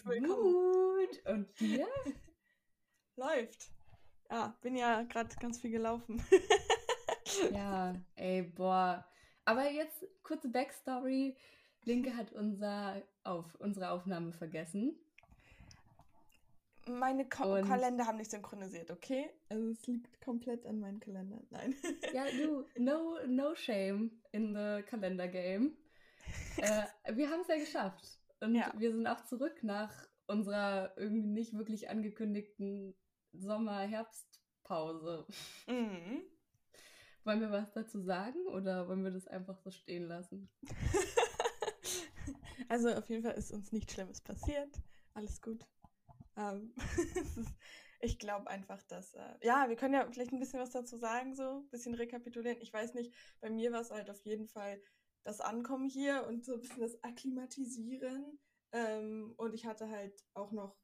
Geht's? Willkommen. gut. Und dir? Läuft. Ja, bin ja gerade ganz viel gelaufen. Ja, ey, boah. Aber jetzt kurze Backstory. Linke hat unser auf, unsere Aufnahme vergessen. Meine Ko Und- Kalender haben nicht synchronisiert, okay? Also es liegt komplett an meinen Kalender. Nein. Ja, du, no, no shame in the Calendar Game. Äh, wir haben es ja geschafft. Und Ja. wir sind auch zurück nach unserer irgendwie nicht wirklich angekündigten Sommer-Herbstpause. Mhm. Wollen wir was dazu sagen oder wollen wir das einfach so stehen lassen? Also auf jeden Fall ist uns nichts Schlimmes passiert. Alles gut. Ähm, ist- ich glaube einfach, dass, äh, ja, wir können ja vielleicht ein bisschen was dazu sagen, so ein bisschen rekapitulieren. Ich weiß nicht, bei mir war es halt auf jeden Fall das Ankommen hier und so ein bisschen das Akklimatisieren. Ähm, und ich hatte halt auch noch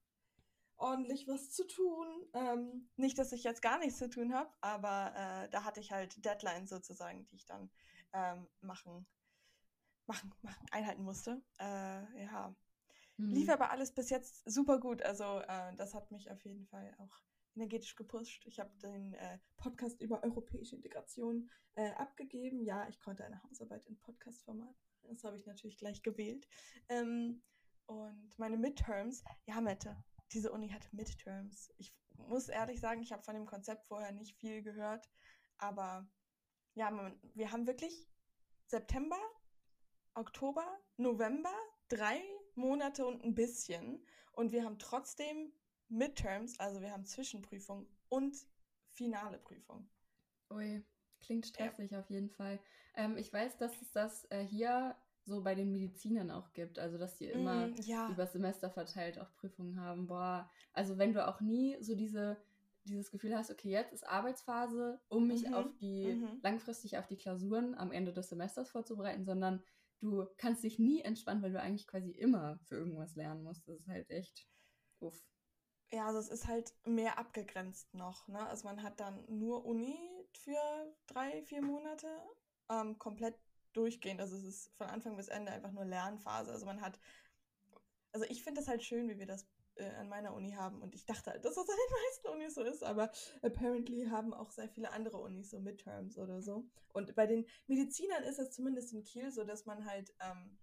ordentlich was zu tun. Ähm, nicht, dass ich jetzt gar nichts zu tun habe, aber äh, da hatte ich halt Deadlines sozusagen, die ich dann ähm, machen, machen, machen, einhalten musste. Äh, ja, Hm. lief aber alles bis jetzt super gut. Also äh, das hat mich auf jeden Fall auch energetisch gepusht. Ich habe den äh, Podcast über europäische Integration äh, abgegeben. Ja, ich konnte eine Hausarbeit in Podcast-Format. Das habe ich natürlich gleich gewählt. Ähm, und meine Midterms, ja, Mette, diese Uni hat Midterms. Ich muss ehrlich sagen, ich habe von dem Konzept vorher nicht viel gehört. Aber ja, man, wir haben wirklich September, Oktober, November, drei Monate und ein bisschen. Und wir haben trotzdem Midterms, also wir haben Zwischenprüfung und finale Prüfung. Ui, klingt stressig auf jeden Fall. Ähm, ich weiß, dass es das äh, hier so bei den Medizinern auch gibt. Also, dass die immer Mm, ja, über Semester verteilt auch Prüfungen haben. Boah, also wenn du auch nie so diese, dieses Gefühl hast, okay, jetzt ist Arbeitsphase, um mich Mhm, auf die, mhm. langfristig auf die Klausuren am Ende des Semesters vorzubereiten, sondern du kannst dich nie entspannen, weil du eigentlich quasi immer für irgendwas lernen musst. Das ist halt echt, uff. Ja, also es ist halt mehr abgegrenzt noch. Ne? Also man hat dann nur Uni für drei, vier Monate ähm, komplett durchgehend. Also es ist von Anfang bis Ende einfach nur Lernphase. Also man hat, also ich finde das halt schön, wie wir das äh, an meiner Uni haben. Und ich dachte halt, dass das an den meisten Unis so ist, aber apparently haben auch sehr viele andere Unis so Midterms oder so. Und bei den Medizinern ist es zumindest in Kiel so, dass man halt ähm,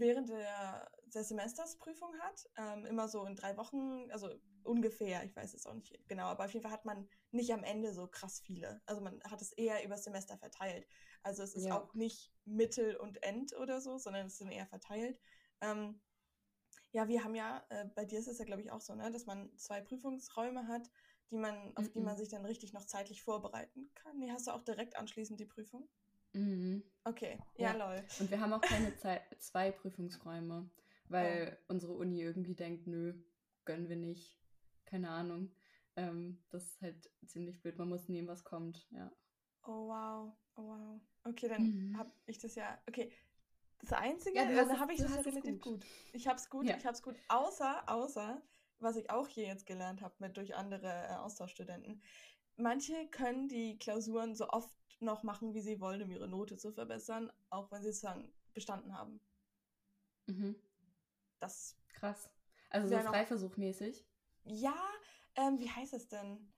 während der, der Semestersprüfung hat, ähm, immer so in drei Wochen, also ungefähr, ich weiß es auch nicht genau, aber auf jeden Fall hat man nicht am Ende so krass viele. Also man hat es eher über das Semester verteilt. Also es ist Ja. auch nicht Mittel und End oder so, sondern es sind eher verteilt. Ähm, ja, wir haben ja, äh, bei dir ist es ja, glaube ich, auch so, ne, dass man zwei Prüfungsräume hat, die man, auf die Mhm. man sich dann richtig noch zeitlich vorbereiten kann. Nee, hast du auch direkt anschließend die Prüfung? Mhm. Okay, ja, Ja. lol. Und wir haben auch keine Zei- zwei Prüfungsräume, weil unsere Uni irgendwie denkt, nö, gönnen wir nicht. Keine Ahnung. Ähm, das ist halt ziemlich blöd. Man muss nehmen, was kommt. Ja. Oh wow, oh wow. Okay, dann Mhm. habe ich das ja. Okay, das Einzige, Ja, dann habe ich das ja relativ gut. gut. Ich habe es gut, Ja. ich habe es gut. Außer, außer, was ich auch hier jetzt gelernt habe mit durch andere äh, Austauschstudenten. Manche können die Klausuren so oft noch machen, wie sie wollen, um ihre Note zu verbessern, auch wenn sie sozusagen bestanden haben. Mhm. Das, Krass. Also so Freiversuchmäßig. ja, ähm, wie heißt es denn?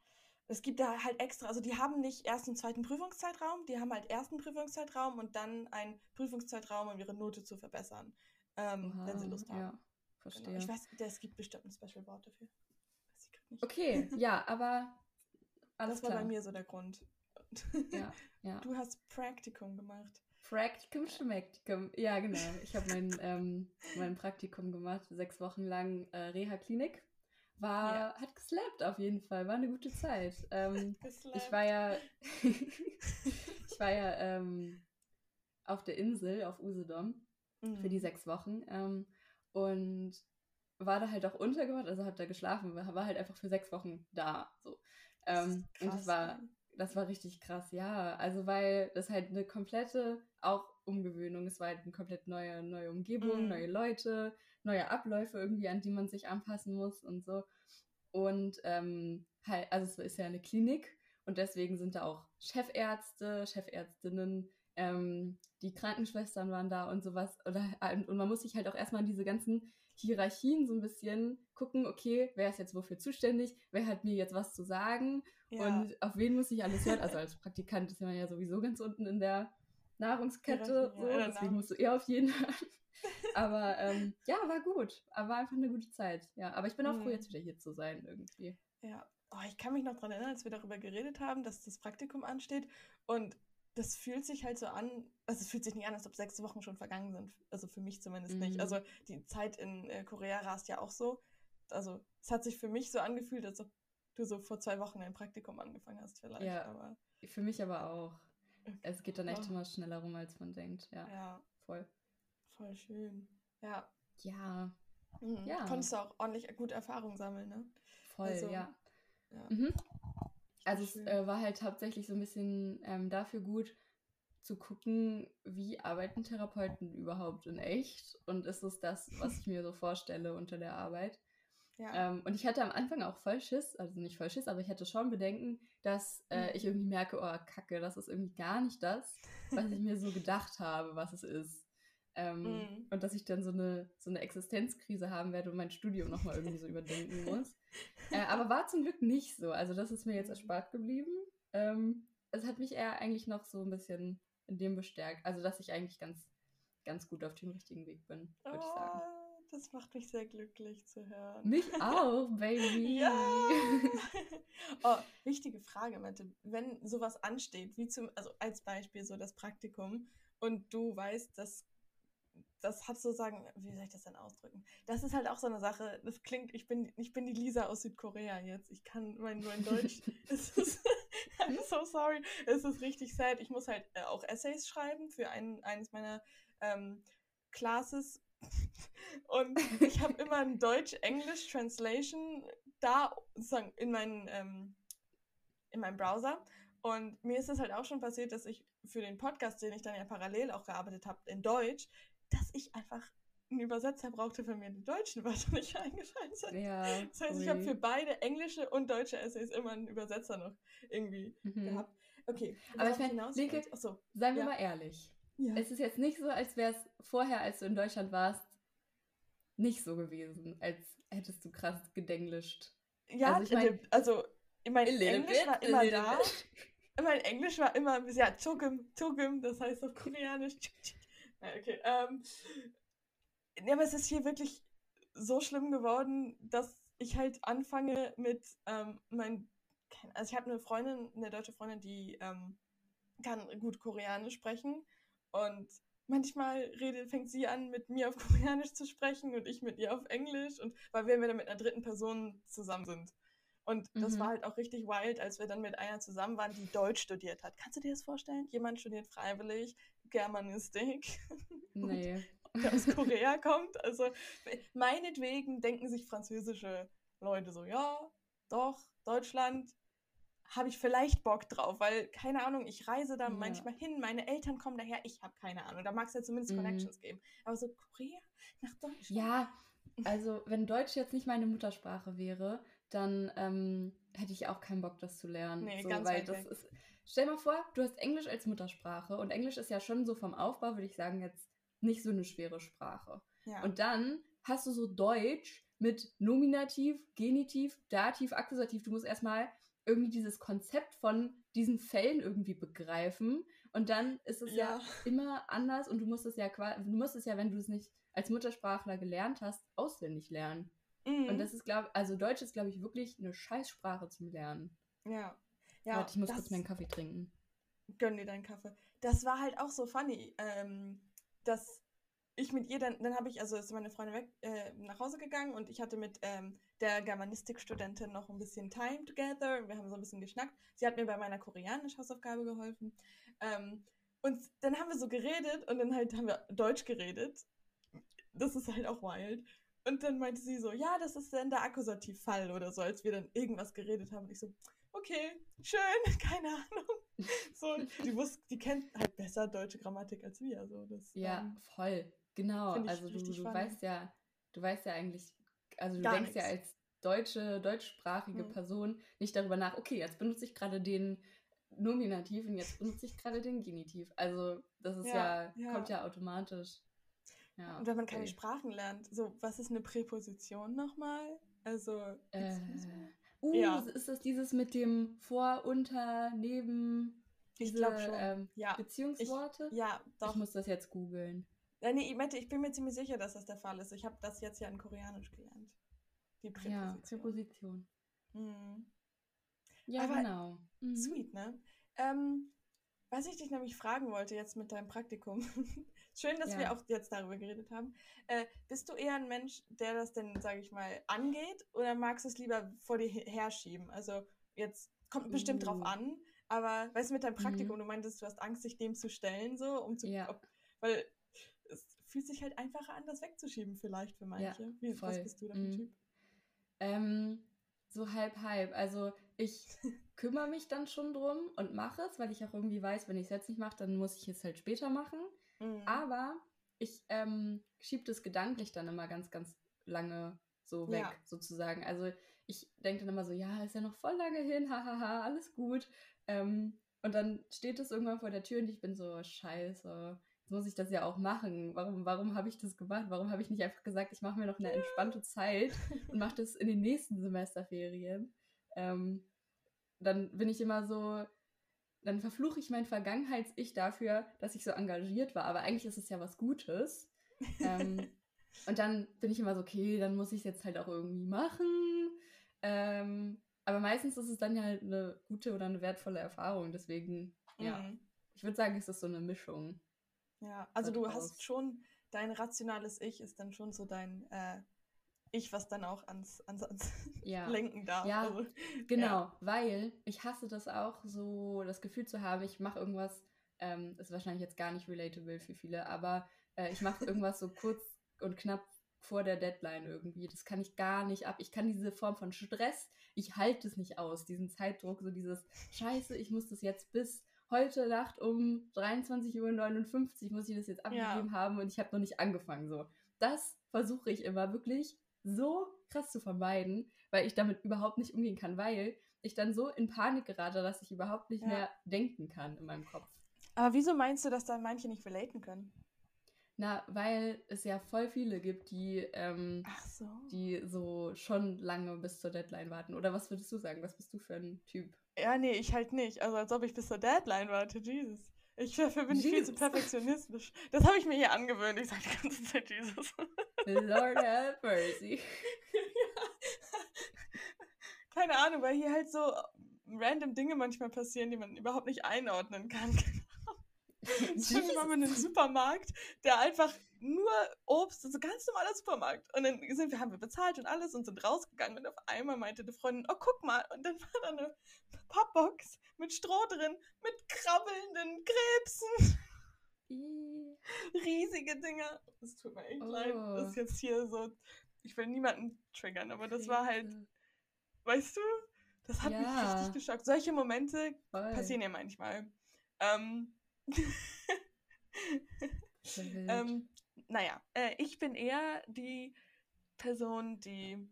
Es gibt da halt extra, also die haben nicht ersten und zweiten Prüfungszeitraum, die haben halt ersten Prüfungszeitraum und dann einen Prüfungszeitraum, um ihre Note zu verbessern, ähm, wenn sie Lust haben. Ja, Genau. verstehe. Ich weiß, es gibt bestimmt ein Special Wort dafür. Weiß ich grad nicht. Okay, ja, aber alles das war klar. bei mir so der Grund. Ja, ja. Du hast Praktikum gemacht. Praktikum, Schmektikum. Ja, genau. Ich habe mein, ähm, mein Praktikum gemacht, sechs Wochen lang äh, Reha-Klinik. War, Ja. hat geslappt auf jeden Fall, war eine gute Zeit. Ähm, ich war ja, ich war ja ähm, auf der Insel, auf Usedom, für die Mhm. sechs Wochen. Ähm, und war da halt auch untergebracht, also habe da geschlafen, war, halt einfach für sechs Wochen da. So. Das Ähm, und das war, ey. Das war richtig krass, ja. Also weil das halt eine komplette auch Umgewöhnung, es war halt eine komplett neue, neue Umgebung, Mhm. neue Leute, neue Abläufe irgendwie, an die man sich anpassen muss und so. Und ähm, halt, also es ist ja eine Klinik und deswegen sind da auch Chefärzte, Chefärztinnen, ähm, die Krankenschwestern waren da und sowas. Oder, und man muss sich halt auch erstmal an diese ganzen Hierarchien so ein bisschen gucken, okay, wer ist jetzt wofür zuständig, wer hat mir jetzt was zu sagen ja. und auf wen muss ich alles hören. Also als Praktikant ist man ja sowieso ganz unten in der Nahrungskette, so, ja, deswegen musst du eher auf jeden hören. aber ähm, ja, war gut. Aber war einfach eine gute Zeit. Ja, aber ich bin auch mhm. froh, jetzt wieder hier zu sein irgendwie. Ja. Oh, ich kann mich noch daran erinnern, als wir darüber geredet haben, dass das Praktikum ansteht. Und das fühlt sich halt so an, also es fühlt sich nicht an, als ob sechs Wochen schon vergangen sind. Also für mich zumindest mhm. nicht. Also die Zeit in äh, Korea rast ja auch so. Also es hat sich für mich so angefühlt, als ob du so vor zwei Wochen ein Praktikum angefangen hast vielleicht. Ja, aber für mich aber auch. Es geht dann echt oh. immer schneller rum, als man denkt. Ja, ja. voll. Voll schön. Ja. Ja. Mhm. ja. Konntest du auch ordentlich gute Erfahrungen sammeln, ne? Voll, also, ja. ja. Mhm. Also es äh, war halt hauptsächlich so ein bisschen ähm, dafür gut zu gucken, wie arbeiten Therapeuten überhaupt in echt und ist es das, was ich mir so vorstelle unter der Arbeit. Ja. Ähm, und ich hatte am Anfang auch voll Schiss, also nicht voll Schiss, aber ich hatte schon Bedenken, dass äh, mhm. ich irgendwie merke, oh Kacke, das ist irgendwie gar nicht das, was ich mir so gedacht habe, was es ist. Ähm, mhm. Und dass ich dann so eine, so eine Existenzkrise haben werde und mein Studium nochmal irgendwie so überdenken muss. Äh, aber war zum Glück nicht so. Also das ist mir jetzt erspart geblieben. Ähm, es hat mich eher eigentlich noch so ein bisschen in dem bestärkt. Also dass ich eigentlich ganz, ganz gut auf dem richtigen Weg bin, würde oh, ich sagen. Das macht mich sehr glücklich zu hören. Mich auch, Baby. ja. oh, wichtige Frage, Mette. Wenn sowas ansteht, wie zum, also als Beispiel so das Praktikum, und du weißt, dass das hat sozusagen, wie soll ich das denn ausdrücken? Das ist halt auch so eine Sache, das klingt, ich bin, ich bin die Lisa aus Südkorea jetzt. Ich kann mein, mein Deutsch. es ist, I'm so sorry. Es ist richtig sad. Ich muss halt äh, auch Essays schreiben für ein, eines meiner ähm, Classes. Und ich habe immer ein Deutsch-Englisch-Translation da sozusagen in meinen ähm, in meinem Browser. Und mir ist es halt auch schon passiert, dass ich für den Podcast, den ich dann ja parallel auch gearbeitet habe, in Deutsch, dass ich einfach einen Übersetzer brauchte, weil mir die deutschen Wörter nicht eingefallen sind. Ja, das heißt, ui. ich habe für beide englische und deutsche Essays immer einen Übersetzer noch irgendwie mhm. gehabt. Okay, aber ich meine, Linke, seien wir ja. mal ehrlich. Ja. Es ist jetzt nicht so, als wäre es vorher, als du in Deutschland warst, nicht so gewesen, als hättest du krass gedenglischt. Ja, also, ich mein, also mein Englisch war immer da. Mein Englisch war immer, ja, Tugim, Tugim, das heißt auf Koreanisch. okay. Ähm, ja, aber es ist hier wirklich so schlimm geworden, dass ich halt anfange mit ähm, mein, also ich habe eine Freundin, eine deutsche Freundin, die ähm, kann gut Koreanisch sprechen und manchmal redet, fängt sie an, mit mir auf Koreanisch zu sprechen und ich mit ihr auf Englisch und weil wir dann mit einer dritten Person zusammen sind. Und das mhm. war halt auch richtig wild, als wir dann mit einer zusammen waren, die Deutsch studiert hat. Kannst du dir das vorstellen? Jemand studiert freiwillig Germanistik. Nee. der aus Korea kommt. Also meinetwegen denken sich französische Leute so, ja, doch, Deutschland, habe ich vielleicht Bock drauf, weil, keine Ahnung, ich reise da ja. manchmal hin, meine Eltern kommen daher, ich habe keine Ahnung. Da mag es ja zumindest mhm. Connections geben. Aber so Korea nach Deutschland. Ja, also wenn Deutsch jetzt nicht meine Muttersprache wäre, dann ähm, hätte ich auch keinen Bock, das zu lernen. Nee, so, ganz weil das ist. Stell mal vor, du hast Englisch als Muttersprache und Englisch ist ja schon so vom Aufbau, würde ich sagen, jetzt nicht so eine schwere Sprache. Ja. Und dann hast du so Deutsch mit Nominativ, Genitiv, Dativ, Akkusativ. Du musst erstmal irgendwie dieses Konzept von diesen Fällen irgendwie begreifen. Und dann ist es ja, ja immer anders und du musst es ja du musst es ja, wenn du es nicht als Muttersprachler gelernt hast, auswendig lernen. Mhm. Und das ist, glaube also Deutsch ist, glaube ich, wirklich eine Scheißsprache zum Lernen. Ja. ja Warte, ich muss kurz meinen Kaffee trinken. Gönn dir deinen Kaffee. Das war halt auch so funny, ähm, dass ich mit ihr dann, dann habe ich, also ist meine Freundin weg, äh, nach Hause gegangen und ich hatte mit ähm, der Germanistikstudentin noch ein bisschen Time together. Wir haben so ein bisschen geschnackt. Sie hat mir bei meiner Koreanisch-Hausaufgabe geholfen. Ähm, und dann haben wir so geredet und dann halt haben wir Deutsch geredet. Das ist halt auch wild. Und dann meinte sie so, ja, das ist dann der Akkusativfall oder so, als wir dann irgendwas geredet haben. Und ich so, okay, schön, keine Ahnung. So, die, wusste, die kennt halt besser deutsche Grammatik als wir. So, das, ja, ähm, voll, genau. Also du, du weißt ja, du weißt ja eigentlich, also du Gar denkst nix. ja als deutsche, deutschsprachige hm. Person nicht darüber nach, okay, jetzt benutze ich gerade den Nominativ und jetzt benutze ich gerade den Genitiv. Also das ist ja, ja, ja, kommt ja automatisch. Ja, und wenn man keine okay. Sprachen lernt, so was ist eine Präposition nochmal? Also äh, uh, ja. ist das dieses mit dem vor, unter, neben, diese ich schon. Ähm, ja. Beziehungsworte? Ich, ja, doch. Ich muss das jetzt googeln. Äh, nee, Mette, ich bin mir ziemlich sicher, dass das der Fall ist. Ich habe das jetzt ja in Koreanisch gelernt. Die Präposition. Ja, Präposition. Mhm. Ja, Aber genau. Mhm. Sweet, ne? Ähm, was ich dich nämlich fragen wollte jetzt mit deinem Praktikum. Schön, dass ja. wir auch jetzt darüber geredet haben. Äh, bist du eher ein Mensch, der das denn, sage ich mal, angeht oder magst du es lieber vor dir herschieben? Also jetzt kommt bestimmt uh. drauf an, aber weißt du, mit deinem Praktikum, mhm. du meintest, du hast Angst, sich dem zu stellen, so, um zu. Ja. Ob, weil fühlt sich halt einfacher an, das wegzuschieben, vielleicht für manche. Ja, Wie, was bist du da für ein mhm. Typ? Ähm, so halb, halb. Also ich kümmere mich dann schon drum und mache es, weil ich auch irgendwie weiß, wenn ich es jetzt nicht mache, dann muss ich es halt später machen. Mhm. Aber ich ähm, schiebe das gedanklich dann immer ganz, ganz lange so weg, ja. sozusagen. Also ich denke dann immer so, ja, ist ja noch voll lange hin, hahaha, alles gut. Ähm, und dann steht es irgendwann vor der Tür und ich bin so, scheiße, muss ich das ja auch machen. Warum, warum habe ich das gemacht? Warum habe ich nicht einfach gesagt, ich mache mir noch eine entspannte Zeit und mache das in den nächsten Semesterferien? Ähm, dann bin ich immer so, dann verfluche ich mein Vergangenheits-Ich dafür, dass ich so engagiert war. Aber eigentlich ist es ja was Gutes. ähm, und dann bin ich immer so, okay, dann muss ich es jetzt halt auch irgendwie machen. Ähm, aber meistens ist es dann ja halt eine gute oder eine wertvolle Erfahrung. Deswegen, mhm. ja, ich würde sagen, es ist so eine Mischung. Ja, also du hast schon, dein rationales Ich ist dann schon so dein äh, ich, was dann auch ans, ans, ans ja. lenken darf. Ja, also, genau, ja. weil ich hasse das auch, so das Gefühl zu haben, ich mache irgendwas, ähm, ist wahrscheinlich jetzt gar nicht relatable für viele, aber äh, ich mache irgendwas so kurz und knapp vor der Deadline irgendwie. Das kann ich gar nicht ab. Ich kann diese Form von Stress, ich halte es nicht aus, diesen Zeitdruck, so dieses Scheiße, ich muss das jetzt bis heute Nacht um 23.59 Uhr muss ich das jetzt abgegeben ja. haben und ich habe noch nicht angefangen. So. Das versuche ich immer wirklich so krass zu vermeiden, weil ich damit überhaupt nicht umgehen kann, weil ich dann so in Panik gerate, dass ich überhaupt nicht ja. mehr denken kann in meinem Kopf. Aber wieso meinst du, dass da manche nicht relaten können? Na, weil es ja voll viele gibt, die, ähm, so. die so schon lange bis zur Deadline warten. Oder was würdest du sagen? Was bist du für ein Typ? Ja, nee, ich halt nicht. Also als ob ich bis zur Deadline warte. Jesus. Ich dafür bin Jesus. viel zu perfektionistisch. Das habe ich mir hier angewöhnt. Ich sage die ganze Zeit Jesus. Lord have mercy. Keine Ahnung, weil hier halt so random Dinge manchmal passieren, die man überhaupt nicht einordnen kann. Stimmt, waren wir in einem Supermarkt, der einfach nur Obst, also ganz normaler Supermarkt. Und dann sind wir, haben wir bezahlt und alles und sind rausgegangen und auf einmal meinte die Freundin, oh guck mal, und dann war da eine Pappbox mit Stroh drin, mit krabbelnden Krebsen. Riesige Dinger. Es tut mir echt oh. leid. Das ist jetzt hier so. Ich will niemanden triggern, aber das war halt. Weißt du? Das hat ja. mich richtig geschockt. Solche Momente Voll. passieren ja manchmal. Ähm, ähm, naja, äh, ich bin eher die Person, die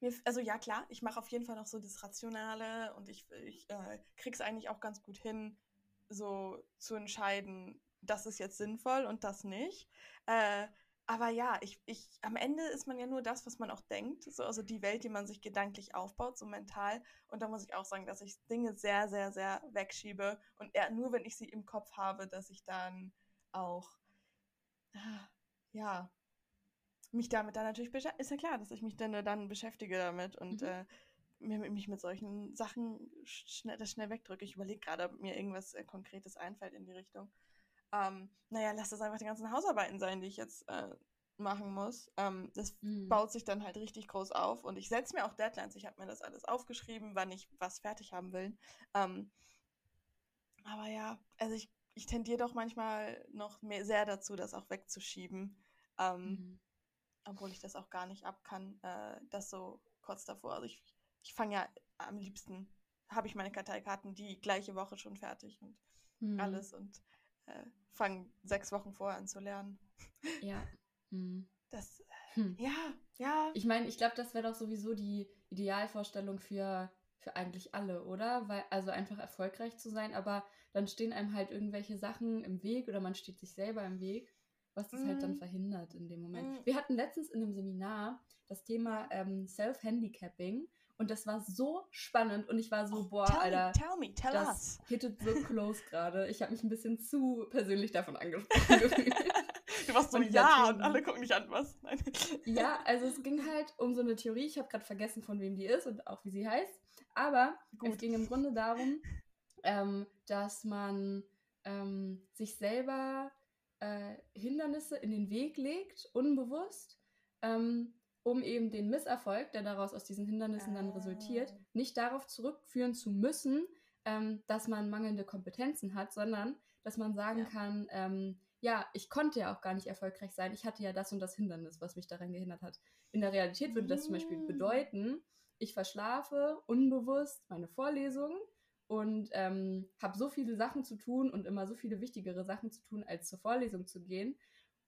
mir, also ja klar, ich mache auf jeden Fall noch so das Rationale und ich, ich äh, krieg's eigentlich auch ganz gut hin, so zu entscheiden, das ist jetzt sinnvoll und das nicht. Äh, aber ja, ich, ich, am Ende ist man ja nur das, was man auch denkt. So, also die Welt, die man sich gedanklich aufbaut, so mental. Und da muss ich auch sagen, dass ich Dinge sehr, sehr, sehr wegschiebe. Und eher nur, wenn ich sie im Kopf habe, dass ich dann auch, ja, mich damit dann natürlich beschäftige. Ist ja klar, dass ich mich dann, dann beschäftige damit und mhm. äh, mich mit solchen Sachen schnell, das schnell wegdrücke. Ich überlege gerade, ob mir irgendwas äh, Konkretes einfällt in die Richtung ähm, naja, lass das einfach die ganzen Hausarbeiten sein, die ich jetzt äh, machen muss. Ähm, das mhm. baut sich dann halt richtig groß auf und ich setze mir auch Deadlines. Ich habe mir das alles aufgeschrieben, wann ich was fertig haben will. Ähm, aber ja, also ich, ich tendiere doch manchmal noch mehr sehr dazu, das auch wegzuschieben. Ähm, mhm. Obwohl ich das auch gar nicht ab kann, äh, das so kurz davor. Also ich, ich fange ja am liebsten, habe ich meine Karteikarten die gleiche Woche schon fertig und mhm. alles und äh, fangen sechs Wochen vorher an zu lernen. Ja. Hm. Das, hm. ja, ja. Ich meine, ich glaube, das wäre doch sowieso die Idealvorstellung für für eigentlich alle, oder? Weil, also einfach erfolgreich zu sein, aber dann stehen einem halt irgendwelche Sachen im Weg oder man steht sich selber im Weg, was das mm. halt dann mhm. verhindert in dem Moment. Mm. Wir hatten letztens in einem Seminar das Thema ähm, Self-Handicapping und das war so spannend und ich war so, oh, boah, tell Alter, me, tell me, tell das us. hittet so close gerade. Ich habe mich ein bisschen zu persönlich davon angesprochen gefühlt. Du warst so, ja, und alle gucken dich an, was? Nein. Ja, also es ging halt um so eine Theorie. Ich habe gerade vergessen, von wem die ist und auch wie sie heißt. Aber Gut. es ging im Grunde darum, ähm, dass man ähm, sich selber äh, Hindernisse in den Weg legt, unbewusst, ähm, um eben den Misserfolg, der daraus aus diesen Hindernissen dann resultiert, ah. nicht darauf zurückführen zu müssen, ähm, dass man mangelnde Kompetenzen hat, sondern dass man sagen ja. kann, ähm, ja, ich konnte ja auch gar nicht erfolgreich sein. Ich hatte ja das und das Hindernis, was mich daran gehindert hat. In der Realität würde das zum Beispiel mm. bedeuten, ich verschlafe unbewusst meine Vorlesungen und ähm, habe so viele Sachen zu tun und immer so viele wichtigere Sachen zu tun, als zur Vorlesung zu gehen,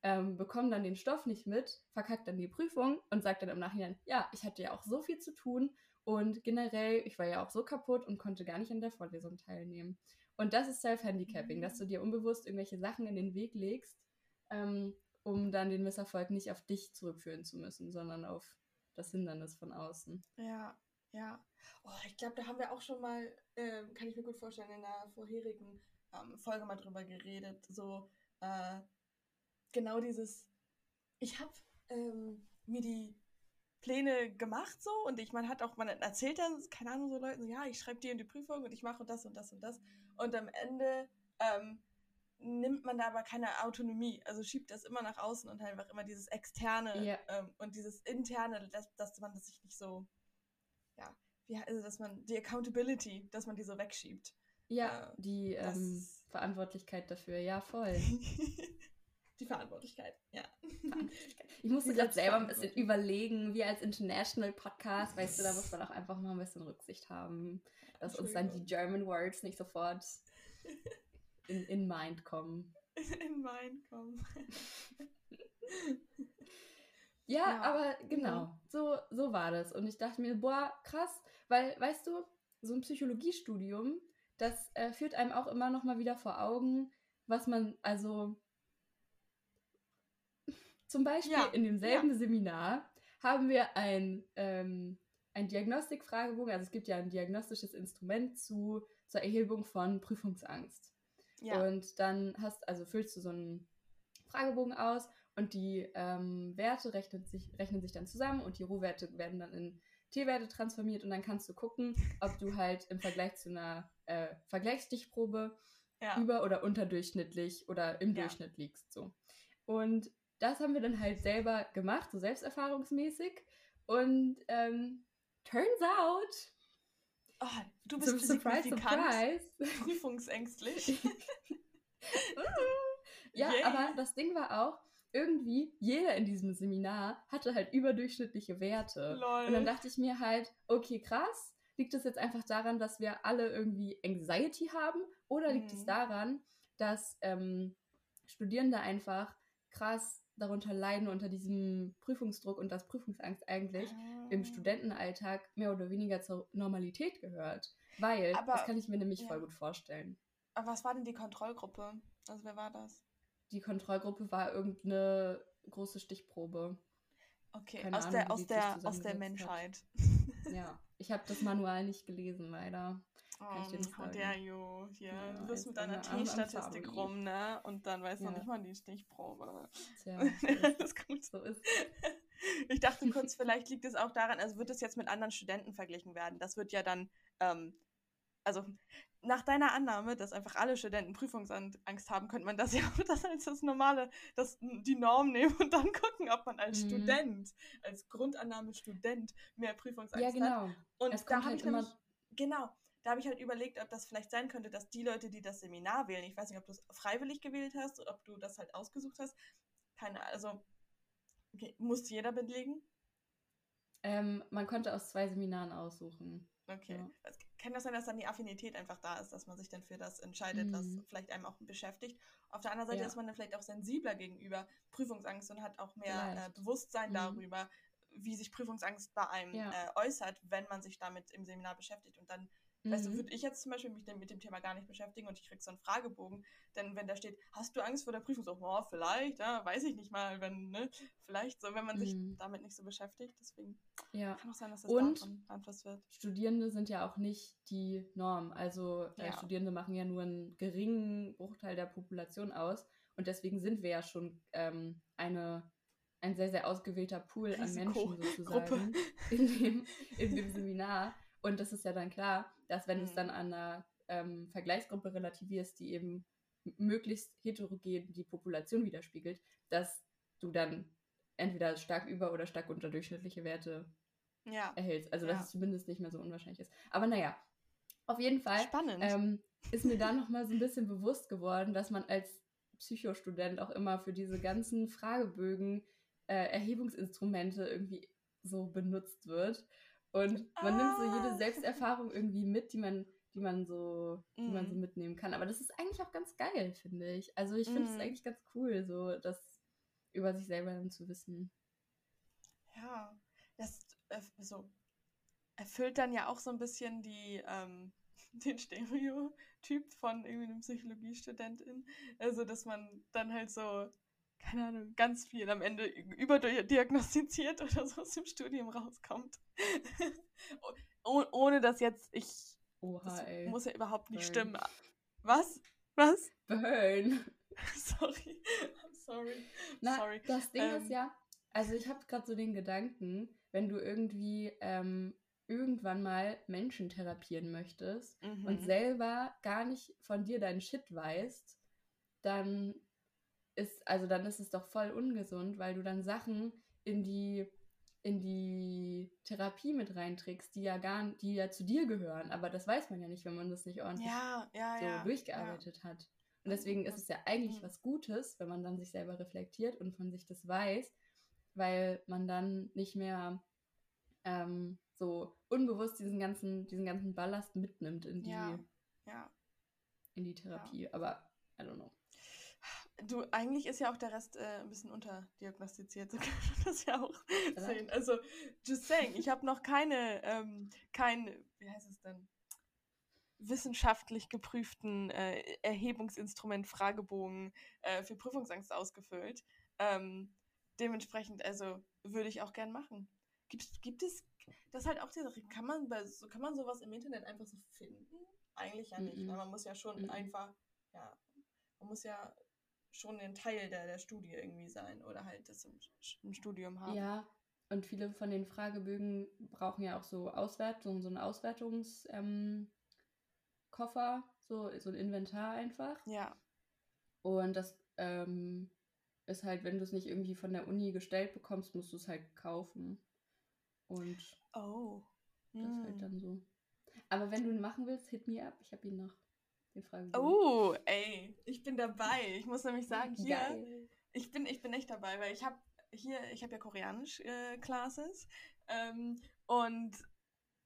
ähm, bekomme dann den Stoff nicht mit, verkackt dann die Prüfung und sagt dann im Nachhinein, ja, ich hatte ja auch so viel zu tun und generell, ich war ja auch so kaputt und konnte gar nicht an der Vorlesung teilnehmen. Und das ist Self-Handicapping, mhm. dass du dir unbewusst irgendwelche Sachen in den Weg legst, ähm, um dann den Misserfolg nicht auf dich zurückführen zu müssen, sondern auf das Hindernis von außen. Ja, ja. Oh, ich glaube, da haben wir auch schon mal, äh, kann ich mir gut vorstellen, in der vorherigen ähm, Folge mal drüber geredet. So, äh, genau dieses, ich habe ähm, mir die Pläne gemacht so und ich, man hat auch, man erzählt dann, keine Ahnung, so Leuten, so, ja, ich schreibe dir in die Prüfung und ich mache das und das und das. Und am Ende ähm, nimmt man da aber keine Autonomie, also schiebt das immer nach außen und einfach immer dieses Externe yeah. ähm, und dieses Interne, dass, dass man das sich nicht so, ja, wie, also dass man, die Accountability, dass man die so wegschiebt. Ja, äh, die ähm, Verantwortlichkeit dafür, ja, voll. die Verantwortlichkeit, ja. Ich musste gerade selber ein bisschen überlegen, wie als International Podcast, weißt du, da muss man auch einfach mal ein bisschen Rücksicht haben, dass uns dann die German Words nicht sofort in, in Mind kommen. In Mind kommen. ja, ja, aber genau, mhm. so, so war das. Und ich dachte mir, boah, krass, weil, weißt du, so ein Psychologiestudium, das äh, führt einem auch immer noch mal wieder vor Augen, was man, also zum Beispiel ja. in demselben ja. Seminar haben wir ein, ähm, ein Diagnostikfragebogen, also es gibt ja ein diagnostisches Instrument zu, zur Erhebung von Prüfungsangst. Ja. Und dann hast, also füllst du so einen Fragebogen aus und die ähm, Werte rechnen sich, rechnen sich dann zusammen und die Rohwerte werden dann in T-Werte transformiert und dann kannst du gucken, ob du halt im Vergleich zu einer äh, Vergleichsstichprobe ja. über- oder unterdurchschnittlich oder im ja. Durchschnitt liegst. So. Und das haben wir dann halt selber gemacht, so selbsterfahrungsmäßig. Und ähm, turns out. Oh, du bist so, surprise, surprise. prüfungsängstlich. ja, Yay. aber das Ding war auch, irgendwie jeder in diesem Seminar hatte halt überdurchschnittliche Werte. Lol. Und dann dachte ich mir halt, okay, krass. Liegt es jetzt einfach daran, dass wir alle irgendwie Anxiety haben? Oder liegt mhm. es daran, dass ähm, Studierende einfach krass darunter leiden, unter diesem Prüfungsdruck und dass Prüfungsangst eigentlich ah. im Studentenalltag mehr oder weniger zur Normalität gehört. Weil, Aber, das kann ich mir nämlich ja. voll gut vorstellen. Aber was war denn die Kontrollgruppe? Also wer war das? Die Kontrollgruppe war irgendeine große Stichprobe. Okay, Keine aus Ahnung, der, aus der, aus der Menschheit. ja, ich habe das Manual nicht gelesen, leider. Oh, how dare you. Hier, ja, du wirst mit deiner T-Statistik rum, ne? Und dann weißt du ja. noch nicht mal die Stichprobe. Tja, das gut. So ist Ich dachte kurz, vielleicht liegt es auch daran, also wird es jetzt mit anderen Studenten verglichen werden. Das wird ja dann, ähm, also nach deiner Annahme, dass einfach alle Studenten Prüfungsangst haben, könnte man das ja auch das als das normale, das, die Norm nehmen und dann gucken, ob man als mhm. Student, als Grundannahme Student mehr Prüfungsangst hat. Ja, genau. Hat. Und es da habe halt ich nämlich, genau, da habe ich halt überlegt, ob das vielleicht sein könnte, dass die Leute, die das Seminar wählen, ich weiß nicht, ob du es freiwillig gewählt hast oder ob du das halt ausgesucht hast. Keine, also okay, musste jeder belegen? Ähm, man konnte aus zwei Seminaren aussuchen. Okay. Ja. Kann das sein, dass dann die Affinität einfach da ist, dass man sich dann für das entscheidet, mhm. was vielleicht einem auch beschäftigt? Auf der anderen Seite ja. ist man dann vielleicht auch sensibler gegenüber Prüfungsangst und hat auch mehr äh, Bewusstsein mhm. darüber, wie sich Prüfungsangst bei einem Ja. äh, äußert, wenn man sich damit im Seminar beschäftigt. Und dann, weißt du, Mhm. würde ich jetzt zum Beispiel mich mit dem Thema gar nicht beschäftigen und ich krieg so einen Fragebogen, denn wenn da steht, hast du Angst vor der Prüfung? So, oh, vielleicht, ja, weiß ich nicht mal, wenn, ne, vielleicht so, wenn man sich Mhm. damit nicht so beschäftigt. Deswegen Ja. kann auch sein, dass das Und- davon beeinflusst wird. Studierende sind ja auch nicht die Norm. Also äh, Ja. Studierende machen ja nur einen geringen Bruchteil der Population aus. Und deswegen sind wir ja schon ähm, eine, ein sehr, sehr ausgewählter Pool an Menschen sozusagen in dem, in dem Seminar. Und das ist ja dann klar, dass wenn du es Mhm. dann an einer ähm, Vergleichsgruppe relativierst, die eben möglichst heterogen die Population widerspiegelt, dass du dann entweder stark über- oder stark unterdurchschnittliche Werte Ja, erhältst. Also Ja. dass es zumindest nicht mehr so unwahrscheinlich ist. Aber naja, auf jeden Fall ähm, ist mir da nochmal so ein bisschen bewusst geworden, dass man als Psychostudent auch immer für diese ganzen Fragebögen äh, Erhebungsinstrumente irgendwie so benutzt wird. Und man nimmt so jede Ah. Selbsterfahrung irgendwie mit, die man, die man so, die man so Mhm. mitnehmen kann. Aber das ist eigentlich auch ganz geil, finde ich. Also ich finde es Mhm. eigentlich ganz cool, so das über sich selber dann zu wissen. Ja, das äh, so erfüllt dann ja auch so ein bisschen die, ähm, den Stereotyp von irgendwie einem Psychologiestudentin. Also, dass man dann halt so, keine Ahnung, ganz viel am Ende überdiagnostiziert oder so aus dem Studium rauskommt. oh, ohne dass jetzt ich. Oha, Das ey. muss ja überhaupt nicht Burn. stimmen. Was? Was? Burn. Sorry. I'm sorry. Na, sorry. das Ding Ähm, ist ja, also ich habe gerade so den Gedanken, wenn du irgendwie ähm, irgendwann mal Menschen therapieren möchtest und Mhm. selber gar nicht von dir deinen Shit weißt, dann ist, also dann ist es doch voll ungesund, weil du dann Sachen in die in die Therapie mit reinträgst, die ja gar die ja zu dir gehören, aber das weiß man ja nicht, wenn man das nicht ordentlich Ja, ja, so ja. durchgearbeitet hat. Und deswegen ist es ja eigentlich Mhm. was Gutes, wenn man dann sich selber reflektiert und von sich das weiß, weil man dann nicht mehr ähm, so unbewusst diesen ganzen, diesen ganzen Ballast mitnimmt in die, in die Therapie. Aber I don't know. Du, eigentlich ist ja auch der Rest äh, ein bisschen unterdiagnostiziert, so kann man das ja auch Vielleicht. sehen. Also, just saying, ich habe noch keine, ähm, kein, wie heißt es denn, wissenschaftlich geprüften äh, Erhebungsinstrument Fragebogen äh, für Prüfungsangst ausgefüllt. Ähm, dementsprechend, also, würde ich auch gern machen. Gibt, gibt es, das ist halt auch die Sache, kann man, bei, so, kann man sowas im Internet einfach so finden? Eigentlich ja nicht. Mhm. Man muss ja schon Mhm. einfach, ja, man muss ja schon ein Teil der, der Studie irgendwie sein oder halt das im, im Studium haben. Ja, und viele von den Fragebögen brauchen ja auch so Auswertung, so einen Auswertungskoffer, ähm, so, so ein Inventar einfach. Ja. Und das ähm, ist halt, wenn du es nicht irgendwie von der Uni gestellt bekommst, musst du es halt kaufen. Und Oh. das ist halt Hm. dann so. Aber wenn du ihn machen willst, hit me up. Ich habe ihn noch. Den Fragebogen. Oh, ey, ich bin dabei. Ich muss nämlich sagen, hier, Geil. ich bin, ich bin echt dabei, weil ich habe hier, ich habe ja Koreanisch äh, Classes ähm, und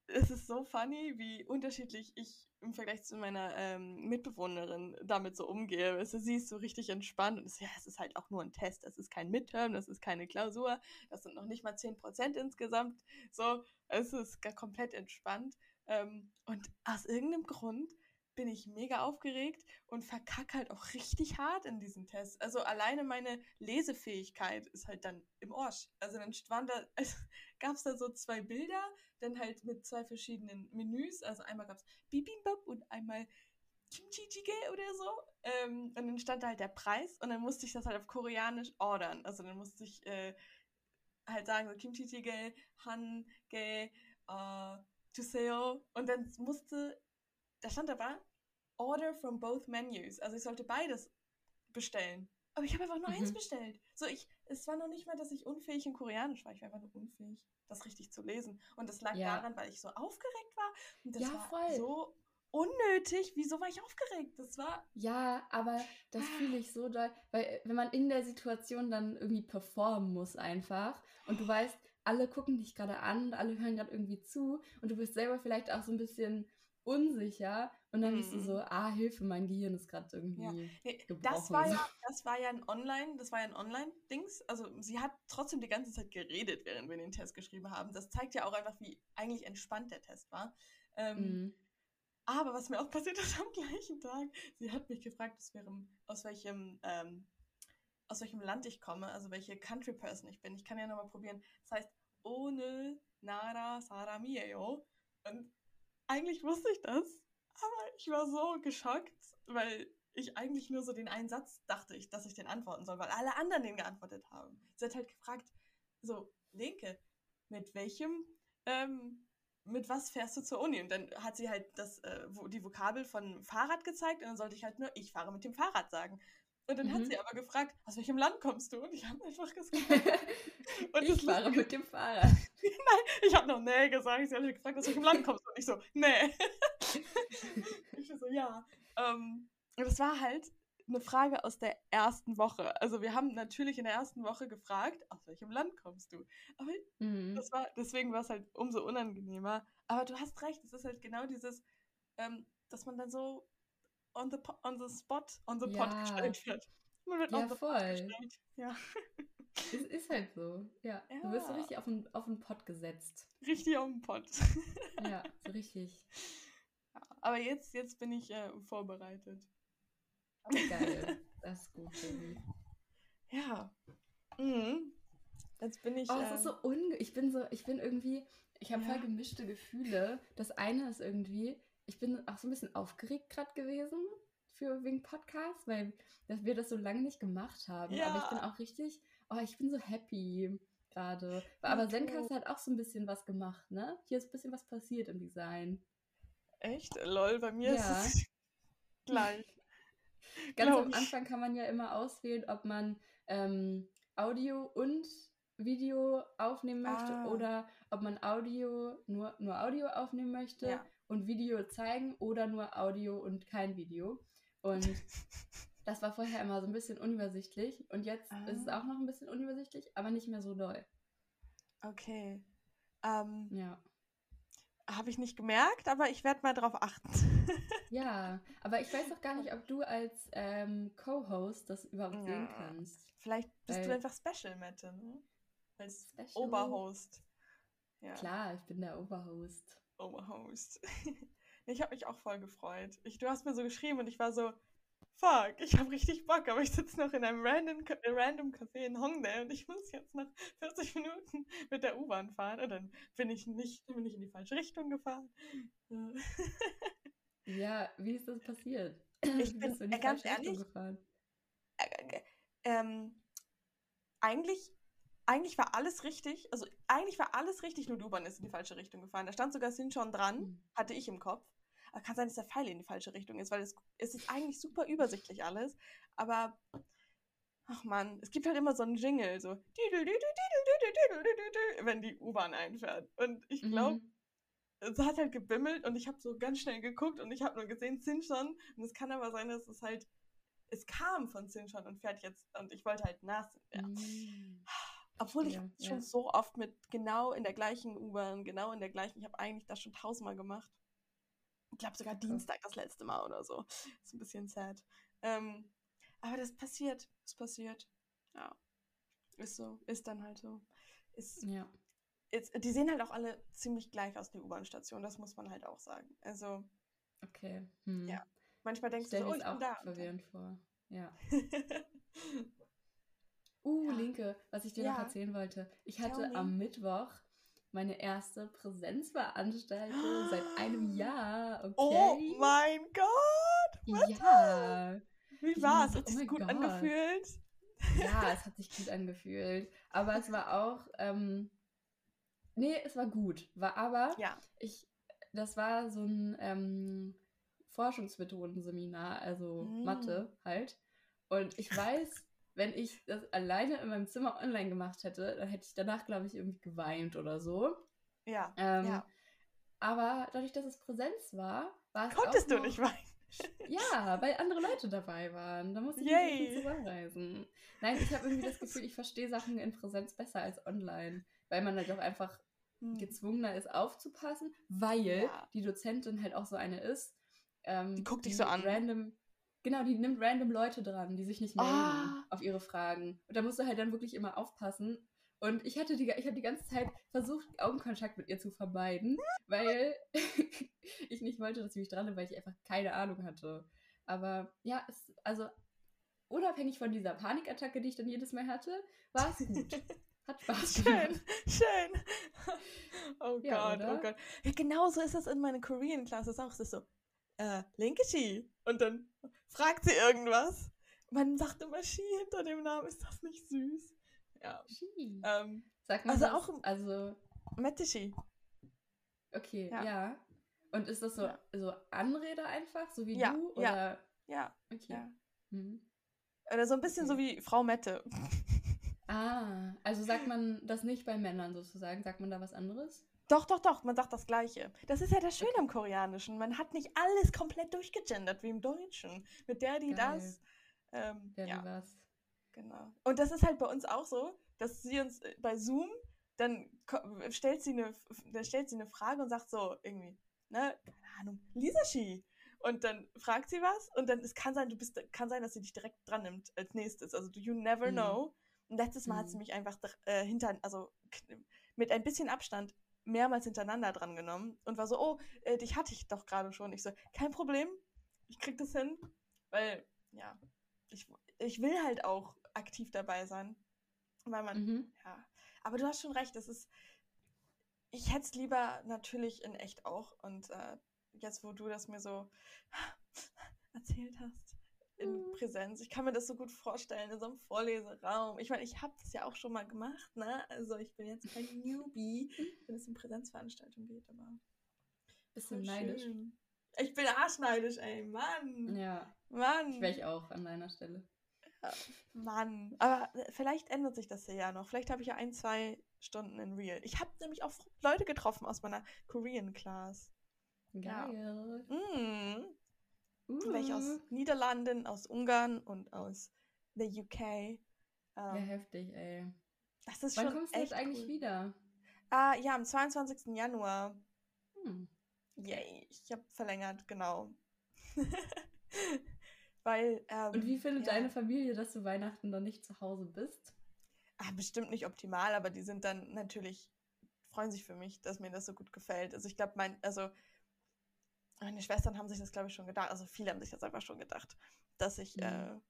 es ist so funny, wie unterschiedlich ich im Vergleich zu meiner ähm, Mitbewohnerin damit so umgehe. Du, sie ist so richtig entspannt und es, ja, es ist halt auch nur ein Test, das ist kein Midterm, das ist keine Klausur, das sind noch nicht mal 10% insgesamt. So, es ist komplett entspannt. Ähm, und aus irgendeinem Grund bin ich mega aufgeregt und verkacke halt auch richtig hart in diesen Tests. Also alleine meine Lesefähigkeit ist halt dann im Arsch. Also dann waren da, also gab es da so zwei Bilder, dann halt mit zwei verschiedenen Menüs. Also einmal gab es Bibimbap und einmal Kimchi Jjigae oder so. Ähm, und dann stand da halt der Preis und dann musste ich das halt auf Koreanisch ordern. Also dann musste ich äh, halt sagen, so Kimchi Jjigae, Han, Ge, äh, Tuseo. Und dann musste da stand aber Order from both menus. Also ich sollte beides bestellen. Aber ich habe einfach nur Mhm. eins bestellt. So, ich, es war noch nicht mal, dass ich unfähig in Koreanisch war. Ich war einfach nur unfähig, das richtig zu lesen. Und das lag Ja. daran, weil ich so aufgeregt war. Und das Ja, war voll. so unnötig. Wieso war ich aufgeregt? Das war. Ja, aber das fühle ich so doll, weil äh, wenn man in der Situation dann irgendwie performen muss einfach und du weißt, alle gucken dich gerade an und alle hören gerade irgendwie zu und du bist selber vielleicht auch so ein bisschen unsicher und dann bist du so, Mhm. ah, Hilfe, mein Gehirn ist gerade irgendwie Ja. Nee, das gebrochen. war so. ja, das war ja ein Online, das war ja ein Online-Dings. Also sie hat trotzdem die ganze Zeit geredet, während wir den Test geschrieben haben. Das zeigt ja auch einfach, wie eigentlich entspannt der Test war. Ähm, Mhm. Aber was mir auch passiert ist am gleichen Tag, sie hat mich gefragt, aus welchem, aus welchem, ähm, aus welchem Land ich komme, also welche Country Person ich bin. Ich kann ja nochmal probieren. Das heißt, ohne Nara Sara Mieo. Und eigentlich wusste ich das, aber ich war so geschockt, weil ich eigentlich nur so den einen Satz dachte ich, dass ich den antworten soll, weil alle anderen den geantwortet haben. Sie hat halt gefragt, so, Linke, mit welchem, ähm, mit was fährst du zur Uni? Und dann hat sie halt das, äh, die Vokabel von Fahrrad gezeigt und dann sollte ich halt nur, ich fahre mit dem Fahrrad sagen. Und dann hat Mhm. sie aber gefragt, aus welchem Land kommst du? Und ich habe einfach gesagt, und ich fahre mit dem Fahrrad. ich habe noch nee gesagt. Sie hat halt gefragt, aus welchem Land kommst du? Und ich so, nee. ich so, ja. Ähm, und das war halt eine Frage aus der ersten Woche. Also wir haben natürlich in der ersten Woche gefragt, aus welchem Land kommst du? Aber Mhm. das war, deswegen war es halt umso unangenehmer. Aber du hast recht, es ist halt genau dieses, ähm, dass man dann so on the, on the spot, on the pot Ja. gestellt wird. Man wird Ja, on the pot voll. Ja, Es ist halt so. Ja. Du wirst so Ja. richtig auf den, auf den Pott gesetzt. richtig on the pot. Ja, so richtig. Ja, aber jetzt, jetzt bin ich äh, vorbereitet. Geil. Das ist gut, Baby. Ja. Mhm. Jetzt bin ich. Oh, es äh, ist so unge... Ich bin so, ich bin irgendwie, ich habe Ja. voll gemischte Gefühle. Das eine ist irgendwie, ich bin auch so ein bisschen aufgeregt gerade gewesen für wegen Podcast, weil dass wir das so lange nicht gemacht haben. Aber ich bin Ja. auch richtig, oh, ich bin so happy gerade. Aber Zenka too. hat auch so ein bisschen was gemacht, ne? Hier ist ein bisschen was passiert im Design. Echt? Lol, bei mir Ja. ist es gleich. Ganz Glaub am. Anfang kann man ja immer auswählen, ob man ähm, Audio und Video aufnehmen möchte Ah. oder ob man Audio nur, nur Audio aufnehmen möchte Ja. Und Video zeigen oder nur Audio und kein Video. Und das war vorher immer so ein bisschen unübersichtlich und jetzt ist es Ah. auch noch ein bisschen unübersichtlich, aber nicht mehr so doll. Okay. Ähm, Ja. Habe ich nicht gemerkt, aber ich werde mal drauf achten. Ja, aber ich weiß auch gar nicht, ob du als ähm, Co-Host das überhaupt sehen Ja. kannst. Vielleicht bist du Weil- einfach Special, Mette, ne? Als Special? Oberhost. Ja, Klar, ich bin der Oberhost. Oberhost. ich habe mich auch voll gefreut. Ich, du hast mir so geschrieben und ich war so, fuck, ich habe richtig Bock, aber ich sitze noch in einem random, äh, random Café in Hongdae und ich muss jetzt nach 40 Minuten mit der U-Bahn fahren und dann bin ich nicht, bin ich in die falsche Richtung gefahren. Äh, Ja, wie ist das passiert? Ich bin- äh, ganz falsche Richtung ehrlich, gefahren? äh, ähm, eigentlich, eigentlich war alles richtig. Also eigentlich war alles richtig, nur die U-Bahn ist in die falsche Richtung gefahren. Da stand sogar Sinchon dran, Hm. hatte ich im Kopf. Aber kann sein, dass der Pfeil in die falsche Richtung ist, weil es, es ist eigentlich super übersichtlich alles. Aber, ach man, es gibt halt immer so einen Jingle, so, wenn die U-Bahn einfährt. Und ich glaube, Mhm. es hat halt gebimmelt und ich habe so ganz schnell geguckt und ich habe nur gesehen Sinchon. Und es kann aber sein, dass es halt, es kam von Sinchon und fährt jetzt, und ich wollte halt nach. Ja. Mhm. Obwohl ich schon ja. so oft mit genau in der gleichen U-Bahn, genau in der gleichen, ich habe eigentlich das schon tausendmal gemacht. Ich glaube sogar Dienstag das letzte Mal oder so. Ist ein bisschen sad. Ähm, aber das passiert. Das passiert. Ja. Ist so. Ist dann halt so. Ist, Ja. ist, die sehen halt auch alle ziemlich gleich aus, die U-Bahn-Station. Das muss man halt auch sagen. Also, Okay. Hm. Ja. manchmal denkst Stell du so, oh, ich es bin auch da. verwirrend vor. Ja. Uh, Ja. Linke, was ich dir noch Ja. erzählen wollte. Ich Tell hatte me. am Mittwoch meine erste Präsenzveranstaltung seit einem Jahr. Okay. oh mein Gott! was ja. Wie es? Hat oh sich gut Gott. angefühlt? Ja, es hat sich gut angefühlt. Aber es war auch, ähm, nee, es war gut. War aber, Ja. ich, das war so ein ähm, Forschungsmethodenseminar, also Mm. Mathe halt. Und ich weiß, wenn ich das alleine in meinem Zimmer online gemacht hätte, dann hätte ich danach, glaube ich, irgendwie geweint oder so. Ja. Ähm, ja. Aber dadurch, dass es Präsenz war, war es Konntest du noch, nicht weinen? ja, weil andere Leute dabei waren. Da musste ich Yay. nicht so viel zusammenreisen. Nein, ich habe irgendwie das Gefühl, ich verstehe Sachen in Präsenz besser als online. Weil man halt auch einfach Hm. gezwungener ist aufzupassen, weil Ja. die Dozentin halt auch so eine ist. Ähm, Die guckt dich so an. Random, genau, die nimmt random Leute dran, die sich nicht melden Ah. auf ihre Fragen. Und da musst du halt dann wirklich immer aufpassen. Und ich hatte die, ich habe die ganze Zeit versucht, Augenkontakt mit ihr zu vermeiden, weil ich nicht wollte, dass sie mich dran nimmt, weil ich einfach keine Ahnung hatte. Aber ja, es, also unabhängig von dieser Panikattacke, die ich dann jedes Mal hatte, war es gut. Hat Spaß Schön, gemacht. schön. Oh Ja, Gott, oder? oh Gott. Ja, genau so ist das in meiner Korean Class auch. Es ist so, äh, linke Ski. Und dann fragt sie irgendwas. Man sagt immer Ski hinter dem Namen. Ist das nicht süß? Ja. Ski. Ähm, Sagt man also das? auch also Mette Ski. okay, Ja. ja. Und ist das so, Ja. so Anrede einfach, so wie Ja, du? ja. Oder Ja. okay. ja. Hm. Oder so ein bisschen so wie Frau Mette. Ah, also sagt man das nicht bei Männern sozusagen? Sagt man da was anderes? Doch, doch, doch, man sagt das Gleiche. Das ist ja das Schöne am Koreanischen. Man hat nicht alles komplett durchgegendert wie im Deutschen. Mit der, die Geil. das. Ähm, Wer ja. ja. was? Genau. Und das ist halt bei uns auch so, dass sie uns äh, bei Zoom, dann stellt sie eine, dann stellt sie eine Frage und sagt so irgendwie, ne, keine Ahnung, Lisashi. Und dann fragt sie was und dann es kann sein, du bist, kann sein, dass sie dich direkt dran nimmt als nächstes. Also you never Mhm. know. Und letztes Mal hat sie Mhm. mich einfach äh, hinter, also mit ein bisschen Abstand mehrmals hintereinander dran genommen und war so, oh, äh, dich hatte ich doch gerade schon. Ich so, kein Problem, ich krieg das hin, weil, ja, ich, ich will halt auch aktiv dabei sein, weil man, Mhm. ja, aber du hast schon recht, es ist, ich hätte es lieber natürlich in echt auch und äh, jetzt, wo du das mir so erzählt hast, in Mhm. Präsenz, ich kann mir das so gut vorstellen, in so einem Vorleseraum. Ich meine, ich habe das ja auch schon mal gemacht, ne? Also ich bin jetzt kein Newbie, wenn es um Präsenzveranstaltungen geht, aber voll neidisch? schön. Ich bin arschneidisch, ey, Mann. Ja, Mann. ich wäre ich auch an deiner Stelle. Mann. Aber äh, vielleicht ändert sich das ja noch. Vielleicht habe ich ja ein, zwei Stunden in Real. Ich habe nämlich auch Leute getroffen aus meiner Korean Class. Ja. Geil. Mm. Uh. Welche aus Niederlanden, aus Ungarn und aus the UK. Ähm, Ja, heftig, ey. das ist Wann schon kommst du jetzt eigentlich cool. wieder? Ah, ja, am 22. Januar. Hm. Yay, ich habe verlängert, genau. Weil, ähm, Und wie findet ja. deine Familie, dass du Weihnachten dann nicht zu Hause bist? Ah, bestimmt nicht optimal, aber die sind dann natürlich, freuen sich für mich, dass mir das so gut gefällt. Also ich glaube, mein, also meine Schwestern haben sich das, glaube ich, schon gedacht. Also viele haben sich das einfach schon gedacht, dass ich Mhm. äh,